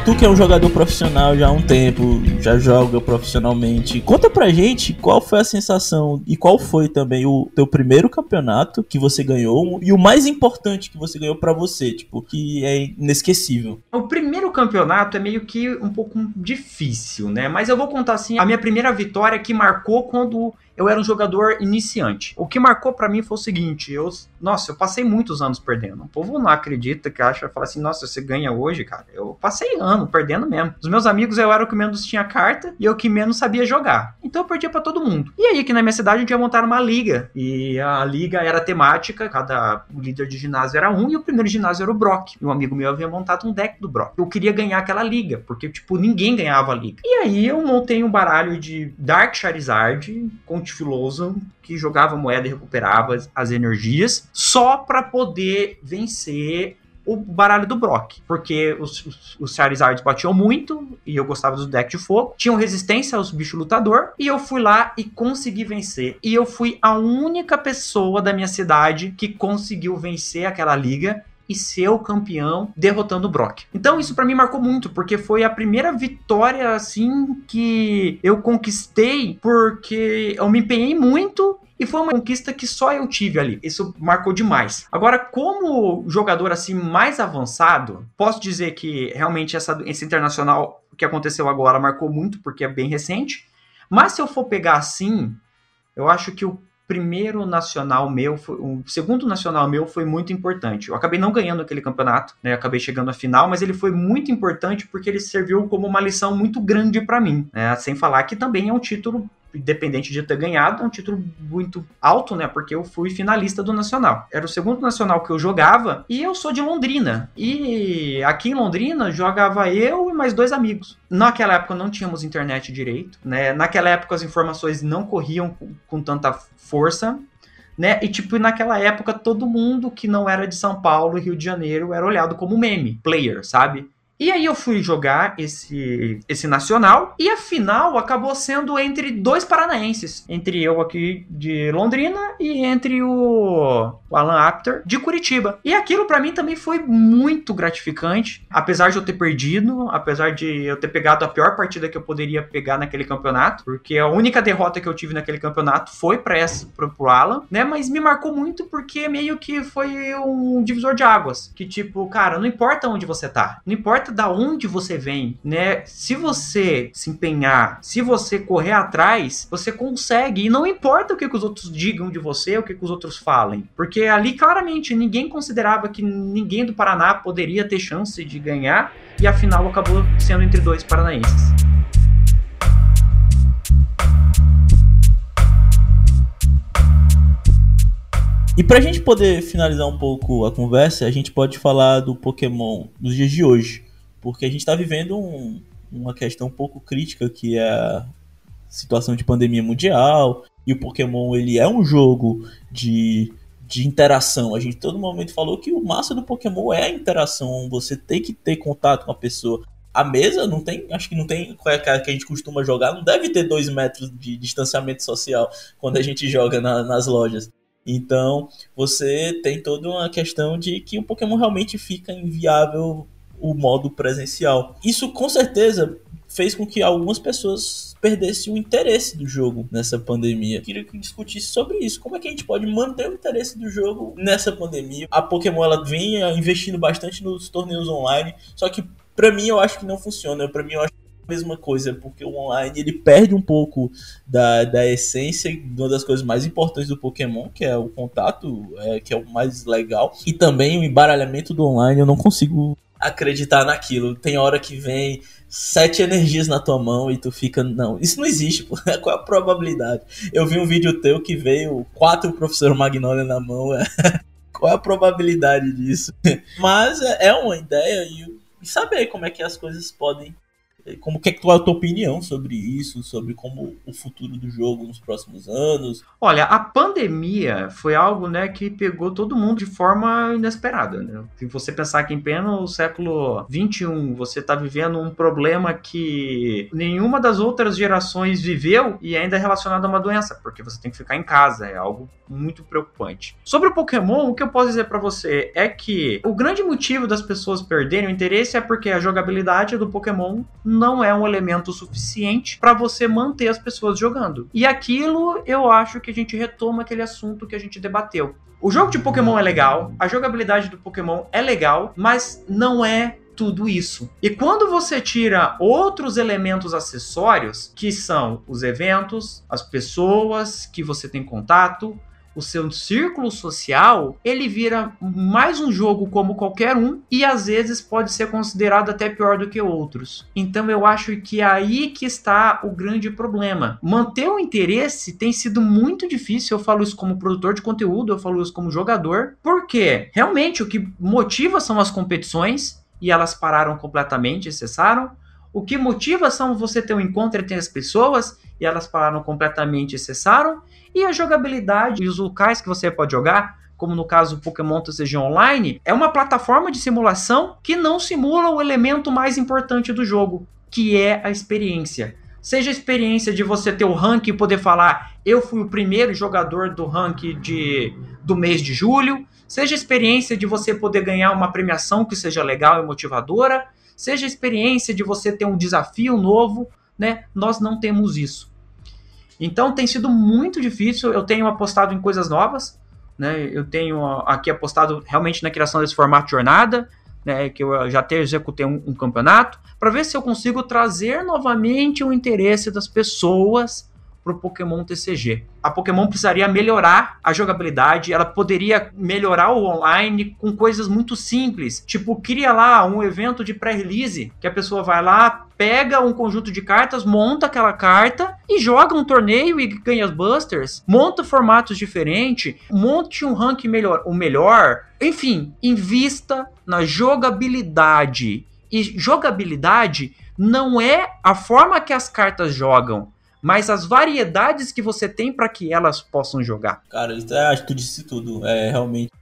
Tu que é um jogador profissional já há um tempo, já joga profissionalmente, conta pra gente qual foi a sensação e qual foi também o teu primeiro campeonato que você ganhou e o mais importante que você ganhou para você, tipo, que é inesquecível. O primeiro campeonato é meio que um pouco difícil, né? Mas eu vou contar assim, a minha primeira vitória que marcou quando eu era um jogador iniciante. O que marcou para mim foi o seguinte, eu, nossa, eu passei muitos anos perdendo. O povo não acredita que acha, fala assim, nossa, você ganha hoje, cara. Eu passei ano perdendo mesmo. Os meus amigos eu era o que menos tinha carta e eu que menos sabia jogar. Então eu perdia para todo mundo. E aí aqui na minha cidade a gente ia montar uma liga e a liga era temática, cada líder de ginásio era um e o primeiro ginásio era o Brock. E um amigo meu havia montado um deck do Brock. Eu queria ganhar aquela liga, porque tipo ninguém ganhava a liga. E aí eu montei um baralho de Dark Charizard com Filoso que jogava moeda e recuperava as energias só para poder vencer o baralho do Brock, porque os, os, os Charizards batiam muito e eu gostava do deck de fogo, tinham resistência aos bichos lutador e eu fui lá e consegui vencer. E eu fui a única pessoa da minha cidade que conseguiu vencer aquela liga e ser o campeão derrotando o Brock. Então isso para mim marcou muito, porque foi a primeira vitória assim que eu conquistei porque eu me empenhei muito e foi uma conquista que só eu tive ali. Isso marcou demais. Agora, como jogador assim mais avançado, posso dizer que realmente essa, esse internacional que aconteceu agora marcou muito, porque é bem recente. Mas se eu for pegar assim, eu acho que o primeiro nacional meu, foi, o segundo nacional meu foi muito importante. Eu acabei não ganhando aquele campeonato, né? Acabei chegando à final, mas ele foi muito importante porque ele serviu como uma lição muito grande para mim, né? Sem falar que também é um título independente de ter ganhado, é um título muito alto, né? Porque eu fui finalista do Nacional. Era o segundo Nacional que eu jogava e eu sou de Londrina. E aqui em Londrina jogava eu e mais dois amigos. Naquela época não tínhamos internet direito, né? Naquela época as informações não corriam com, com tanta força. Né? E tipo, naquela época todo mundo que não era de São Paulo e Rio de Janeiro era olhado como meme, player, sabe? E aí eu fui jogar esse, esse nacional e a final acabou sendo entre dois paranaenses, entre eu aqui de Londrina e entre o, Alan Apter de Curitiba. E aquilo para mim também foi muito gratificante, apesar de eu ter perdido, apesar de eu ter pegado a pior partida que eu poderia pegar naquele campeonato, porque a única derrota que eu tive naquele campeonato foi para essa pro, pro Alan, né? Mas me marcou muito porque meio que foi um divisor de águas, que tipo, cara, não importa onde você tá, não importa importa da onde você vem, né? Se você se empenhar, se você correr atrás, você consegue. E não importa o que, que os outros digam de você, o que, que os outros falem. Porque ali claramente ninguém considerava que ninguém do Paraná poderia ter chance de ganhar. E a final acabou sendo entre dois paranaenses. E pra gente poder finalizar um pouco a conversa, a gente pode falar do Pokémon dos dias de hoje porque a gente está vivendo um, uma questão um pouco crítica que é a situação de pandemia mundial e o Pokémon ele é um jogo de, de interação. A gente todo momento falou que o massa do Pokémon é a interação, você tem que ter contato com a pessoa. A mesa não tem, acho que não tem qual é a que a gente costuma jogar, não deve ter dois metros de distanciamento social quando a gente joga na, nas lojas. Então, você tem toda uma questão de que o Pokémon realmente fica inviável o modo presencial. Isso com certeza fez com que algumas pessoas perdessem o interesse do jogo nessa pandemia. Eu queria que discutisse sobre isso. Como é que a gente pode manter o interesse do jogo nessa pandemia? A Pokémon ela vem investindo bastante nos torneios online, só que para mim eu acho que não funciona. Para mim eu acho a mesma coisa, porque o online ele perde um pouco da, da essência de uma das coisas mais importantes do Pokémon, que é o contato, é, que é o mais legal, e também o embaralhamento do online. Eu não consigo acreditar naquilo. Tem hora que vem sete energias na tua mão e tu fica. Não, isso não existe, pô. Qual é a probabilidade? Eu vi um vídeo teu que veio quatro professor Magnolia na mão. Qual é a probabilidade disso? Mas é, é uma ideia e saber como é que as coisas podem como que é, qual é a tua opinião sobre isso, sobre como o futuro do jogo nos próximos anos? Olha, a pandemia foi algo, né, que pegou todo mundo de forma inesperada, né? Se você pensar que em pleno século 21 você está vivendo um problema que nenhuma das outras gerações viveu e ainda é relacionado a uma doença, porque você tem que ficar em casa, é algo muito preocupante. Sobre o Pokémon, o que eu posso dizer para você é que o grande motivo das pessoas perderem o interesse é porque a jogabilidade do Pokémon não é um elemento suficiente para você manter as pessoas jogando. E aquilo eu acho que a gente retoma aquele assunto que a gente debateu. O jogo de Pokémon é legal, a jogabilidade do Pokémon é legal, mas não é tudo isso. E quando você tira outros elementos acessórios, que são os eventos, as pessoas que você tem contato, o seu círculo social, ele vira mais um jogo como qualquer um e às vezes pode ser considerado até pior do que outros. Então eu acho que é aí que está o grande problema. Manter o interesse tem sido muito difícil, eu falo isso como produtor de conteúdo, eu falo isso como jogador, porque realmente o que motiva são as competições e elas pararam completamente, cessaram. O que motiva são você ter um encontro entre as pessoas e elas pararam completamente e cessaram. E a jogabilidade e os locais que você pode jogar, como no caso Pokémon TCG Online, é uma plataforma de simulação que não simula o elemento mais importante do jogo, que é a experiência. seja a experiência de você ter o ranking e poder falar, eu fui o primeiro jogador do ranking de, do mês de julho, seja a experiência de você poder ganhar uma premiação que seja legal e motivadora, seja a experiência de você ter um desafio novo, né? Nós não temos isso. Então tem sido muito difícil. Eu tenho apostado em coisas novas, né? Eu tenho aqui apostado realmente na criação desse formato de jornada, né? Que eu já até executei um, um campeonato, para ver se eu consigo trazer novamente o interesse das pessoas para o Pokémon TCG. A Pokémon precisaria melhorar a jogabilidade, ela poderia melhorar o online com coisas muito simples, tipo cria lá um evento de pré-release, que a pessoa vai lá, pega um conjunto de cartas, monta aquela carta e joga um torneio e ganha os busters, monta formatos diferentes, monte um rank melhor, o melhor, enfim, invista na jogabilidade. E jogabilidade não é a forma que as cartas jogam, mas as variedades que você tem para que elas possam jogar. Cara, acho que tu disse tudo. É realmente.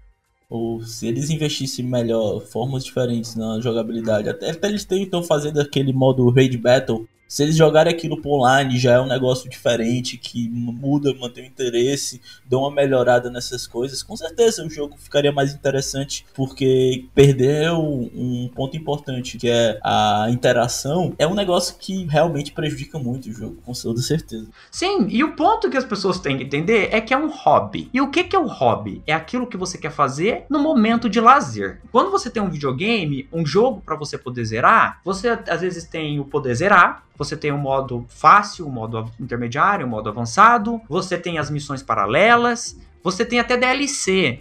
Ou se eles investissem melhor, formas diferentes na jogabilidade, até, até eles tentam fazer daquele modo Raid Battle se eles jogarem aquilo por online, já é um negócio diferente, que muda, mantém o interesse, dá uma melhorada nessas coisas. Com certeza o jogo ficaria mais interessante, porque perdeu um ponto importante, que é a interação, é um negócio que realmente prejudica muito o jogo, com toda certeza. Sim, e o ponto que as pessoas têm que entender é que é um hobby. E o que, que é o hobby? É aquilo que você quer fazer no momento de lazer. Quando você tem um videogame, um jogo para você poder zerar, você às vezes tem o poder zerar, você tem o modo fácil, o modo intermediário, o modo avançado, você tem as missões paralelas, você tem até DLC,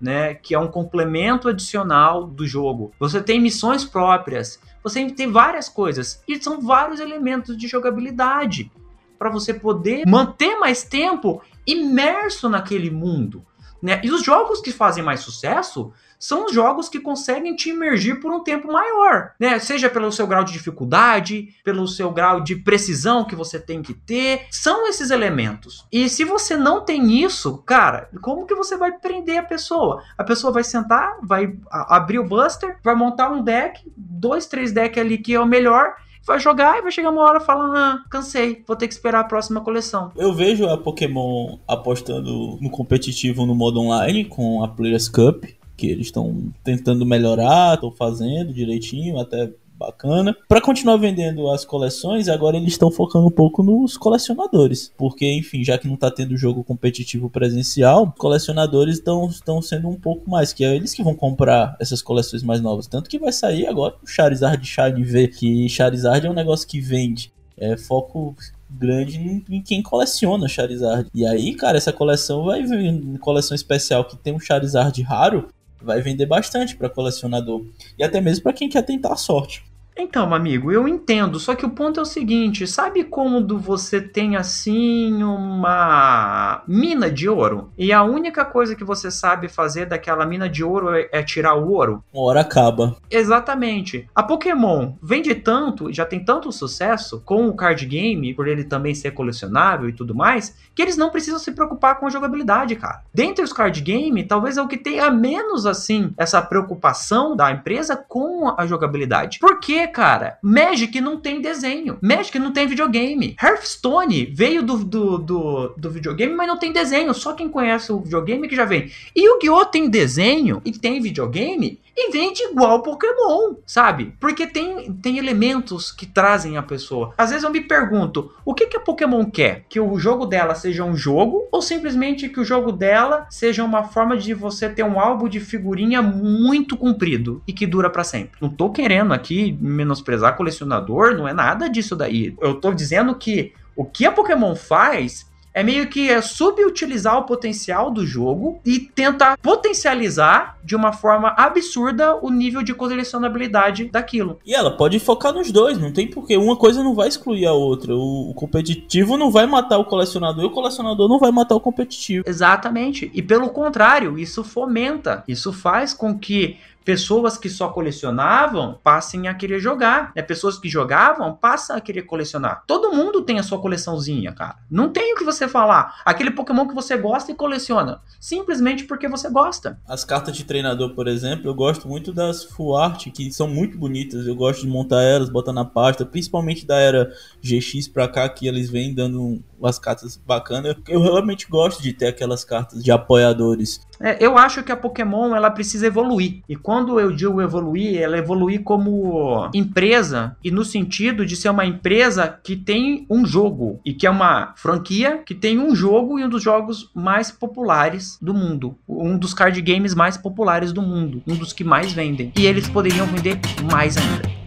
né, que é um complemento adicional do jogo. Você tem missões próprias, você tem várias coisas e são vários elementos de jogabilidade para você poder manter mais tempo imerso naquele mundo. Né? E os jogos que fazem mais sucesso são os jogos que conseguem te imergir por um tempo maior, né? Seja pelo seu grau de dificuldade, pelo seu grau de precisão que você tem que ter, são esses elementos. E se você não tem isso, cara, como que você vai prender a pessoa? A pessoa vai sentar, vai abrir o Buster, vai montar um deck, dois, três decks ali que é o melhor vai jogar e vai chegar uma hora falando, ah, cansei, vou ter que esperar a próxima coleção. Eu vejo a Pokémon apostando no competitivo no modo online com a Players Cup, que eles estão tentando melhorar, estão fazendo direitinho, até bacana. Para continuar vendendo as coleções, agora eles estão focando um pouco nos colecionadores, porque enfim, já que não tá tendo jogo competitivo presencial, colecionadores estão sendo um pouco mais, que é eles que vão comprar essas coleções mais novas, tanto que vai sair agora o Charizard Shine V, que Charizard é um negócio que vende. É foco grande em quem coleciona Charizard. E aí, cara, essa coleção vai vir coleção especial que tem um Charizard raro, vai vender bastante para colecionador e até mesmo para quem quer tentar a sorte. Então, amigo, eu entendo, só que o ponto é o seguinte, sabe quando você tem assim uma mina de ouro e a única coisa que você sabe fazer daquela mina de ouro é, é tirar o ouro? Uma hora acaba. Exatamente. A Pokémon vende tanto, já tem tanto sucesso com o card game, por ele também ser colecionável e tudo mais, que eles não precisam se preocupar com a jogabilidade, cara. Dentre os card game, talvez é o que tenha menos assim essa preocupação da empresa com a jogabilidade. Por quê? Cara? Magic não tem desenho. Magic não tem videogame. Hearthstone veio do, do, do, do videogame, mas não tem desenho. Só quem conhece o videogame que já vem. E o Gyo tem desenho e tem videogame e vende igual Pokémon, sabe? Porque tem, tem elementos que trazem a pessoa. Às vezes eu me pergunto, o que, que a Pokémon quer? Que o jogo dela seja um jogo ou simplesmente que o jogo dela seja uma forma de você ter um álbum de figurinha muito comprido e que dura para sempre? Não tô querendo aqui menosprezar colecionador, não é nada disso daí. Eu tô dizendo que o que a Pokémon faz é meio que é subutilizar o potencial do jogo e tentar potencializar de uma forma absurda o nível de colecionabilidade daquilo. E ela pode focar nos dois, não tem porque uma coisa não vai excluir a outra. O, o competitivo não vai matar o colecionador e o colecionador não vai matar o competitivo. Exatamente. E pelo contrário, isso fomenta, isso faz com que pessoas que só colecionavam passem a querer jogar. Né? Pessoas que jogavam passam a querer colecionar. Todo mundo tem a sua coleçãozinha, cara. Não tem o que você falar. Aquele Pokémon que você gosta e coleciona. Simplesmente porque você gosta. As cartas de treinador, por exemplo, eu gosto muito das Full Art, que são muito bonitas. Eu gosto de montar elas, botar na pasta, principalmente da era GX pra cá, que eles vêm dando umas cartas bacanas. Eu realmente gosto de ter aquelas cartas de apoiadores. É, eu acho que a Pokémon ela precisa evoluir. E quando eu digo evoluir, ela evoluir como empresa e no sentido de ser uma empresa que tem um jogo e que é uma franquia que tem um jogo e um dos jogos mais populares do mundo, um dos card games mais populares do mundo, um dos que mais vendem. E eles poderiam vender mais ainda.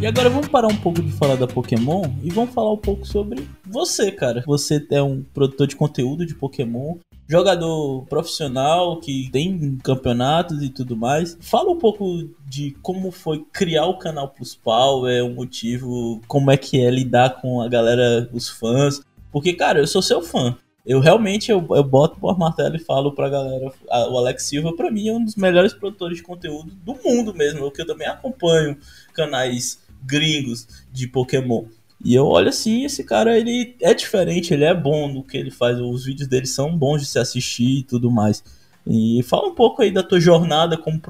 E agora vamos parar um pouco de falar da Pokémon e vamos falar um pouco sobre você, cara. Você é um produtor de conteúdo de Pokémon, jogador profissional que tem campeonatos e tudo mais. Fala um pouco de como foi criar o canal Plus Power, o motivo, como é que é lidar com a galera, os fãs. Porque, cara, eu sou seu fã. Eu realmente eu, eu boto por martelo e falo pra galera, a, o Alex Silva pra mim é um dos melhores produtores de conteúdo do mundo mesmo, porque eu também acompanho canais gringos de Pokémon. E eu olho assim, esse cara ele é diferente, ele é bom no que ele faz, os vídeos dele são bons de se assistir e tudo mais. E fala um pouco aí da tua jornada como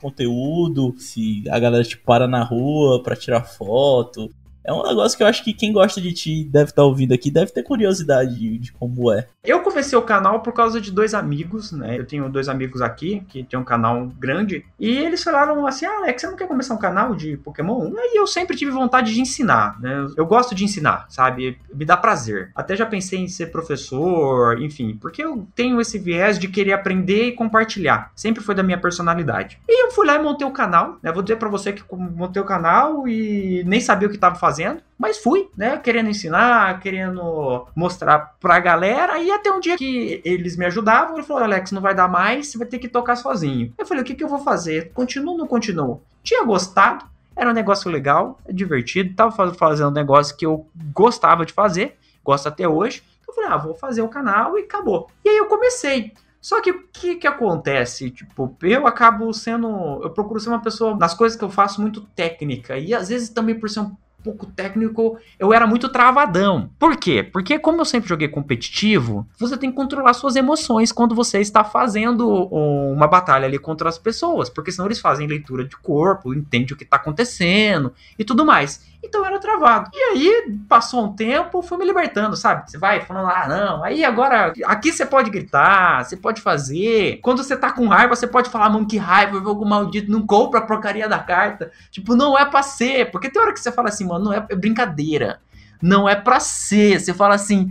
conteúdo, se a galera te para na rua para tirar foto, é um negócio que eu acho que quem gosta de ti deve estar tá ouvindo aqui, deve ter curiosidade de, de, como é. Eu comecei o canal por causa de dois amigos, né? Eu tenho dois amigos aqui que tem um canal grande e eles falaram assim: ah, Alex, você não quer começar um canal de Pokémon? E eu sempre tive vontade de ensinar, né? Eu gosto de ensinar, sabe? Me dá prazer. Até já pensei em ser professor, enfim, porque eu tenho esse viés de querer aprender e compartilhar. Sempre foi da minha personalidade. E eu fui lá e montei o canal, né? Vou dizer para você que montei o canal e nem sabia o que tava fazendo fazendo, mas fui, né? Querendo ensinar, querendo mostrar pra galera. E até um dia que eles me ajudavam, ele falou: Alex, não vai dar mais, você vai ter que tocar sozinho. Eu falei: o que, que eu vou fazer? Continuo ou não continuo? Tinha gostado, era um negócio legal, divertido, tava fazendo um negócio que eu gostava de fazer, gosto até hoje. Eu falei: ah, vou fazer o canal e acabou. E aí eu comecei. Só que o que, que acontece? Tipo, eu acabo sendo. Eu procuro ser uma pessoa nas coisas que eu faço muito técnica. E às vezes também por ser um pouco técnico, eu era muito travadão. Por quê? Porque como eu sempre joguei competitivo, você tem que controlar suas emoções quando você está fazendo uma batalha ali contra as pessoas, porque senão eles fazem leitura de corpo, entende o que está acontecendo e tudo mais. Então era travado. E aí, passou um tempo, fui me libertando, sabe? Você vai falando, ah, não, aí agora, aqui você pode gritar, você pode fazer. Quando você tá com raiva, você pode falar, mano, que raiva, jogo maldito, não compra a porcaria da carta. Tipo, não é pra ser. Porque tem hora que você fala assim, mano, não é, brincadeira. Não é pra ser. Você fala assim,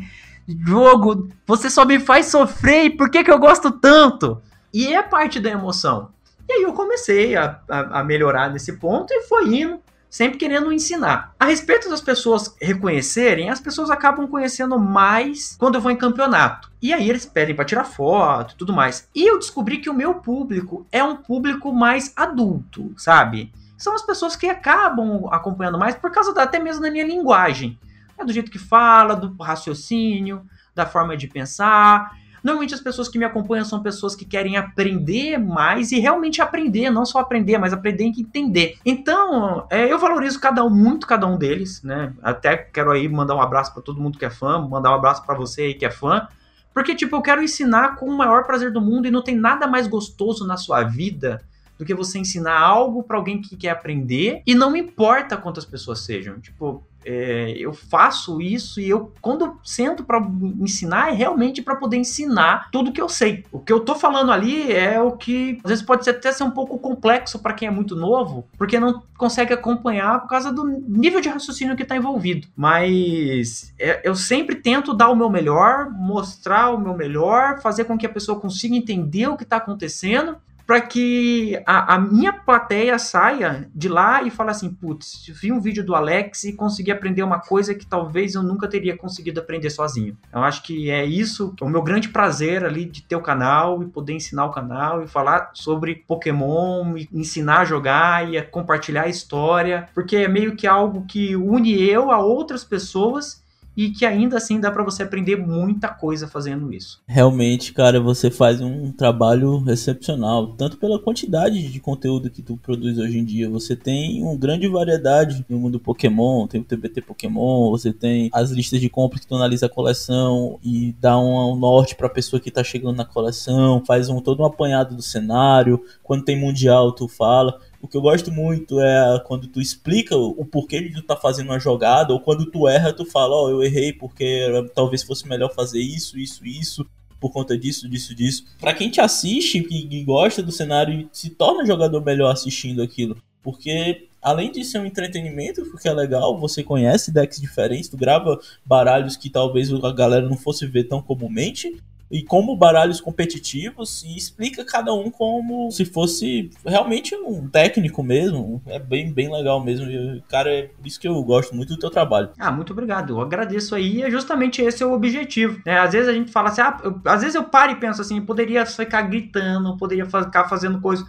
jogo, você só me faz sofrer, e por que, que eu gosto tanto? E é parte da emoção. E aí eu comecei a, a, a melhorar nesse ponto e foi indo sempre querendo ensinar. A respeito das pessoas reconhecerem, as pessoas acabam conhecendo mais quando eu vou em campeonato. E aí eles pedem para tirar foto e tudo mais. E eu descobri que o meu público é um público mais adulto, sabe? São as pessoas que acabam acompanhando mais por causa da, até mesmo da minha linguagem. É do jeito que fala, do raciocínio, da forma de pensar. Normalmente as pessoas que me acompanham são pessoas que querem aprender mais e realmente aprender, não só aprender, mas aprender e entender. Então, é, eu valorizo cada um, muito cada um deles, né? Até quero aí mandar um abraço para todo mundo que é fã, mandar um abraço para você aí que é fã. Porque, tipo, eu quero ensinar com o maior prazer do mundo e não tem nada mais gostoso na sua vida do que você ensinar algo para alguém que quer aprender e não importa quantas pessoas sejam. Tipo, é, eu faço isso e eu, quando sento para ensinar, é realmente para poder ensinar tudo que eu sei. O que eu tô falando ali é o que às vezes pode até ser um pouco complexo para quem é muito novo, porque não consegue acompanhar por causa do nível de raciocínio que está envolvido. Mas é, eu sempre tento dar o meu melhor, mostrar o meu melhor, fazer com que a pessoa consiga entender o que está acontecendo para que a, a, minha plateia saia de lá e fale assim, putz, vi um vídeo do Alex e consegui aprender uma coisa que talvez eu nunca teria conseguido aprender sozinho. Eu acho que é isso, o meu grande prazer ali de ter o canal e poder ensinar o canal e falar sobre Pokémon, e ensinar a jogar e a compartilhar a história, porque é meio que algo que une eu a outras pessoas e que ainda assim dá para você aprender muita coisa fazendo isso. Realmente, cara, você faz um trabalho excepcional, tanto pela quantidade de conteúdo que tu produz hoje em dia. Você tem uma grande variedade no mundo Pokémon, tem o TBT Pokémon, você tem as listas de compras que tu analisa a coleção e dá um, um norte para pessoa que tá chegando na coleção, faz um todo um apanhado do cenário. Quando tem mundial, tu fala. O que eu gosto muito é quando tu explica o porquê de tu tá fazendo uma jogada, ou quando tu erra, tu fala, ó, oh, eu errei porque talvez fosse melhor fazer isso, isso, isso, por conta disso, disso, disso. Para quem te assiste e gosta do cenário, se torna jogador melhor assistindo aquilo. Porque além de ser um entretenimento, porque é legal, você conhece decks diferentes, tu grava baralhos que talvez a galera não fosse ver tão comumente, e como baralhos competitivos e explica cada um como se fosse realmente um técnico mesmo. É bem, bem legal mesmo. Cara, é por isso que eu gosto muito do teu trabalho. Ah, muito obrigado. Eu agradeço aí. É justamente esse é o objetivo. Né? Às vezes a gente fala assim, ah, eu, às vezes eu paro e penso assim, poderia ficar gritando, poderia ficar fazendo coisas,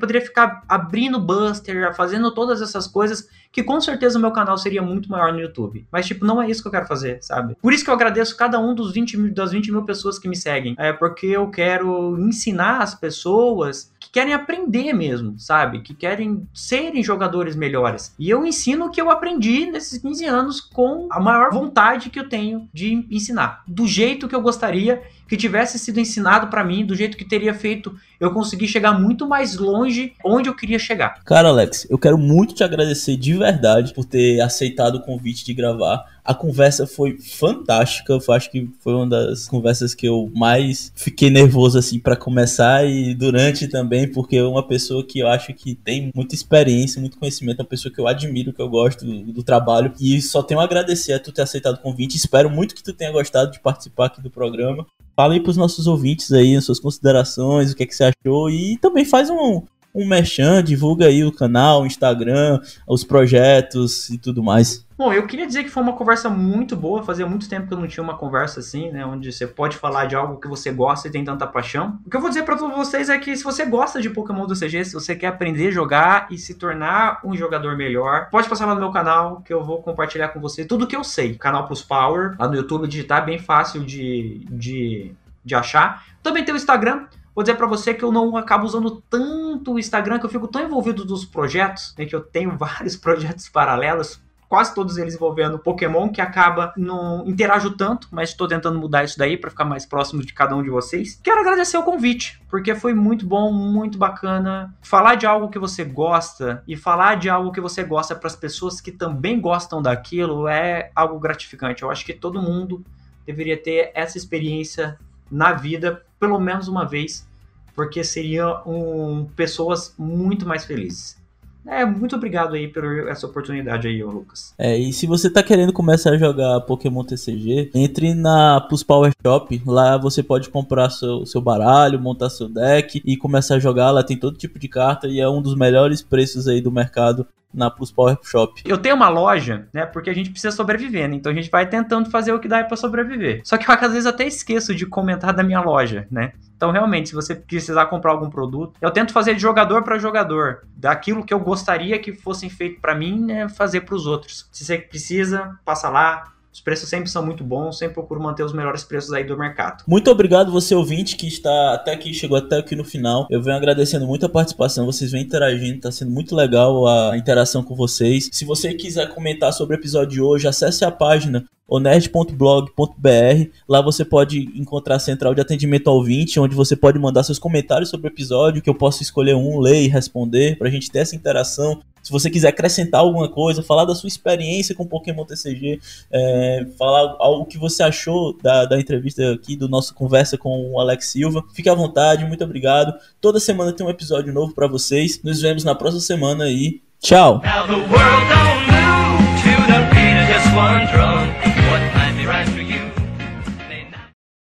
poderia ficar abrindo buster, fazendo todas essas coisas que com certeza o meu canal seria muito maior no YouTube. Mas, tipo, não é isso que eu quero fazer, sabe? Por isso que eu agradeço cada um dos 20 das 20 mil pessoas que me seguem. É porque eu quero ensinar as pessoas que querem aprender mesmo, sabe? Que querem serem jogadores melhores. E eu ensino o que eu aprendi nesses 15 anos com a maior vontade que eu tenho de ensinar. Do jeito que eu gostaria que tivesse sido ensinado para mim, do jeito que teria feito eu conseguir chegar muito mais longe onde eu queria chegar. Cara, Alex, eu quero muito te agradecer de verdade por ter aceitado o convite de gravar. A conversa foi fantástica. Eu acho que foi uma das conversas que eu mais fiquei nervoso assim para começar e durante também, porque é uma pessoa que eu acho que tem muita experiência, muito conhecimento, uma pessoa que eu admiro, que eu gosto do, do trabalho e só tenho a agradecer a tu ter aceitado o convite. Espero muito que tu tenha gostado de participar aqui do programa. Fala aí pros nossos ouvintes aí as suas considerações, o que é que você achou e também faz um, um merchan, divulga aí o canal, o Instagram, os projetos e tudo mais. Bom, eu queria dizer que foi uma conversa muito boa. Fazia muito tempo que eu não tinha uma conversa assim, né? Onde você pode falar de algo que você gosta e tem tanta paixão. O que eu vou dizer para todos vocês é que se você gosta de Pokémon do CG, se você quer aprender a jogar e se tornar um jogador melhor, pode passar lá no meu canal que eu vou compartilhar com você tudo que eu sei. Canal Plus Power, lá no YouTube digitar, bem fácil de, de, de achar. Também tem o Instagram. Vou dizer para você que eu não acabo usando tanto o Instagram, que eu fico tão envolvido dos projetos, né, que eu tenho vários projetos paralelos, quase todos eles envolvendo Pokémon, que acaba não interajo tanto, mas estou tentando mudar isso daí para ficar mais próximo de cada um de vocês. Quero agradecer o convite, porque foi muito bom, muito bacana falar de algo que você gosta e falar de algo que você gosta para as pessoas que também gostam daquilo é algo gratificante. Eu acho que todo mundo deveria ter essa experiência na vida pelo menos uma vez, porque seriam um, pessoas muito mais felizes. É, muito obrigado aí por essa oportunidade aí, Lucas. É, e se você tá querendo começar a jogar Pokémon TCG, entre na Plus Power Shop. Lá você pode comprar seu, seu baralho, montar seu deck e começar a jogar. Lá tem todo tipo de carta e é um dos melhores preços aí do mercado na Plus Power Shop. Eu tenho uma loja, né? Porque a gente precisa sobreviver, né? Então a gente vai tentando fazer o que dá para sobreviver. Só que eu às vezes até esqueço de comentar da minha loja, né? Então, realmente, se você precisar comprar algum produto, eu tento fazer de jogador para jogador. Daquilo que eu gostaria que fossem feito para mim, né, fazer para os outros. Se você precisa, passa lá, os preços sempre são muito bons, sempre procuro manter os melhores preços aí do mercado. Muito obrigado você ouvinte que está até aqui, chegou até aqui no final. Eu venho agradecendo muito a participação, vocês vêm interagindo, está sendo muito legal a interação com vocês. Se você quiser comentar sobre o episódio de hoje, acesse a página onerd.blog.br. Lá você pode encontrar a central de atendimento ao ouvinte, onde você pode mandar seus comentários sobre o episódio, que eu posso escolher um, ler e responder, para a gente ter essa interação. Se você quiser acrescentar alguma coisa, falar da sua experiência com Pokémon TCG, é, falar o que você achou da, da entrevista aqui, do nosso conversa com o Alex Silva, fique à vontade, muito obrigado. Toda semana tem um episódio novo para vocês. Nos vemos na próxima semana e tchau!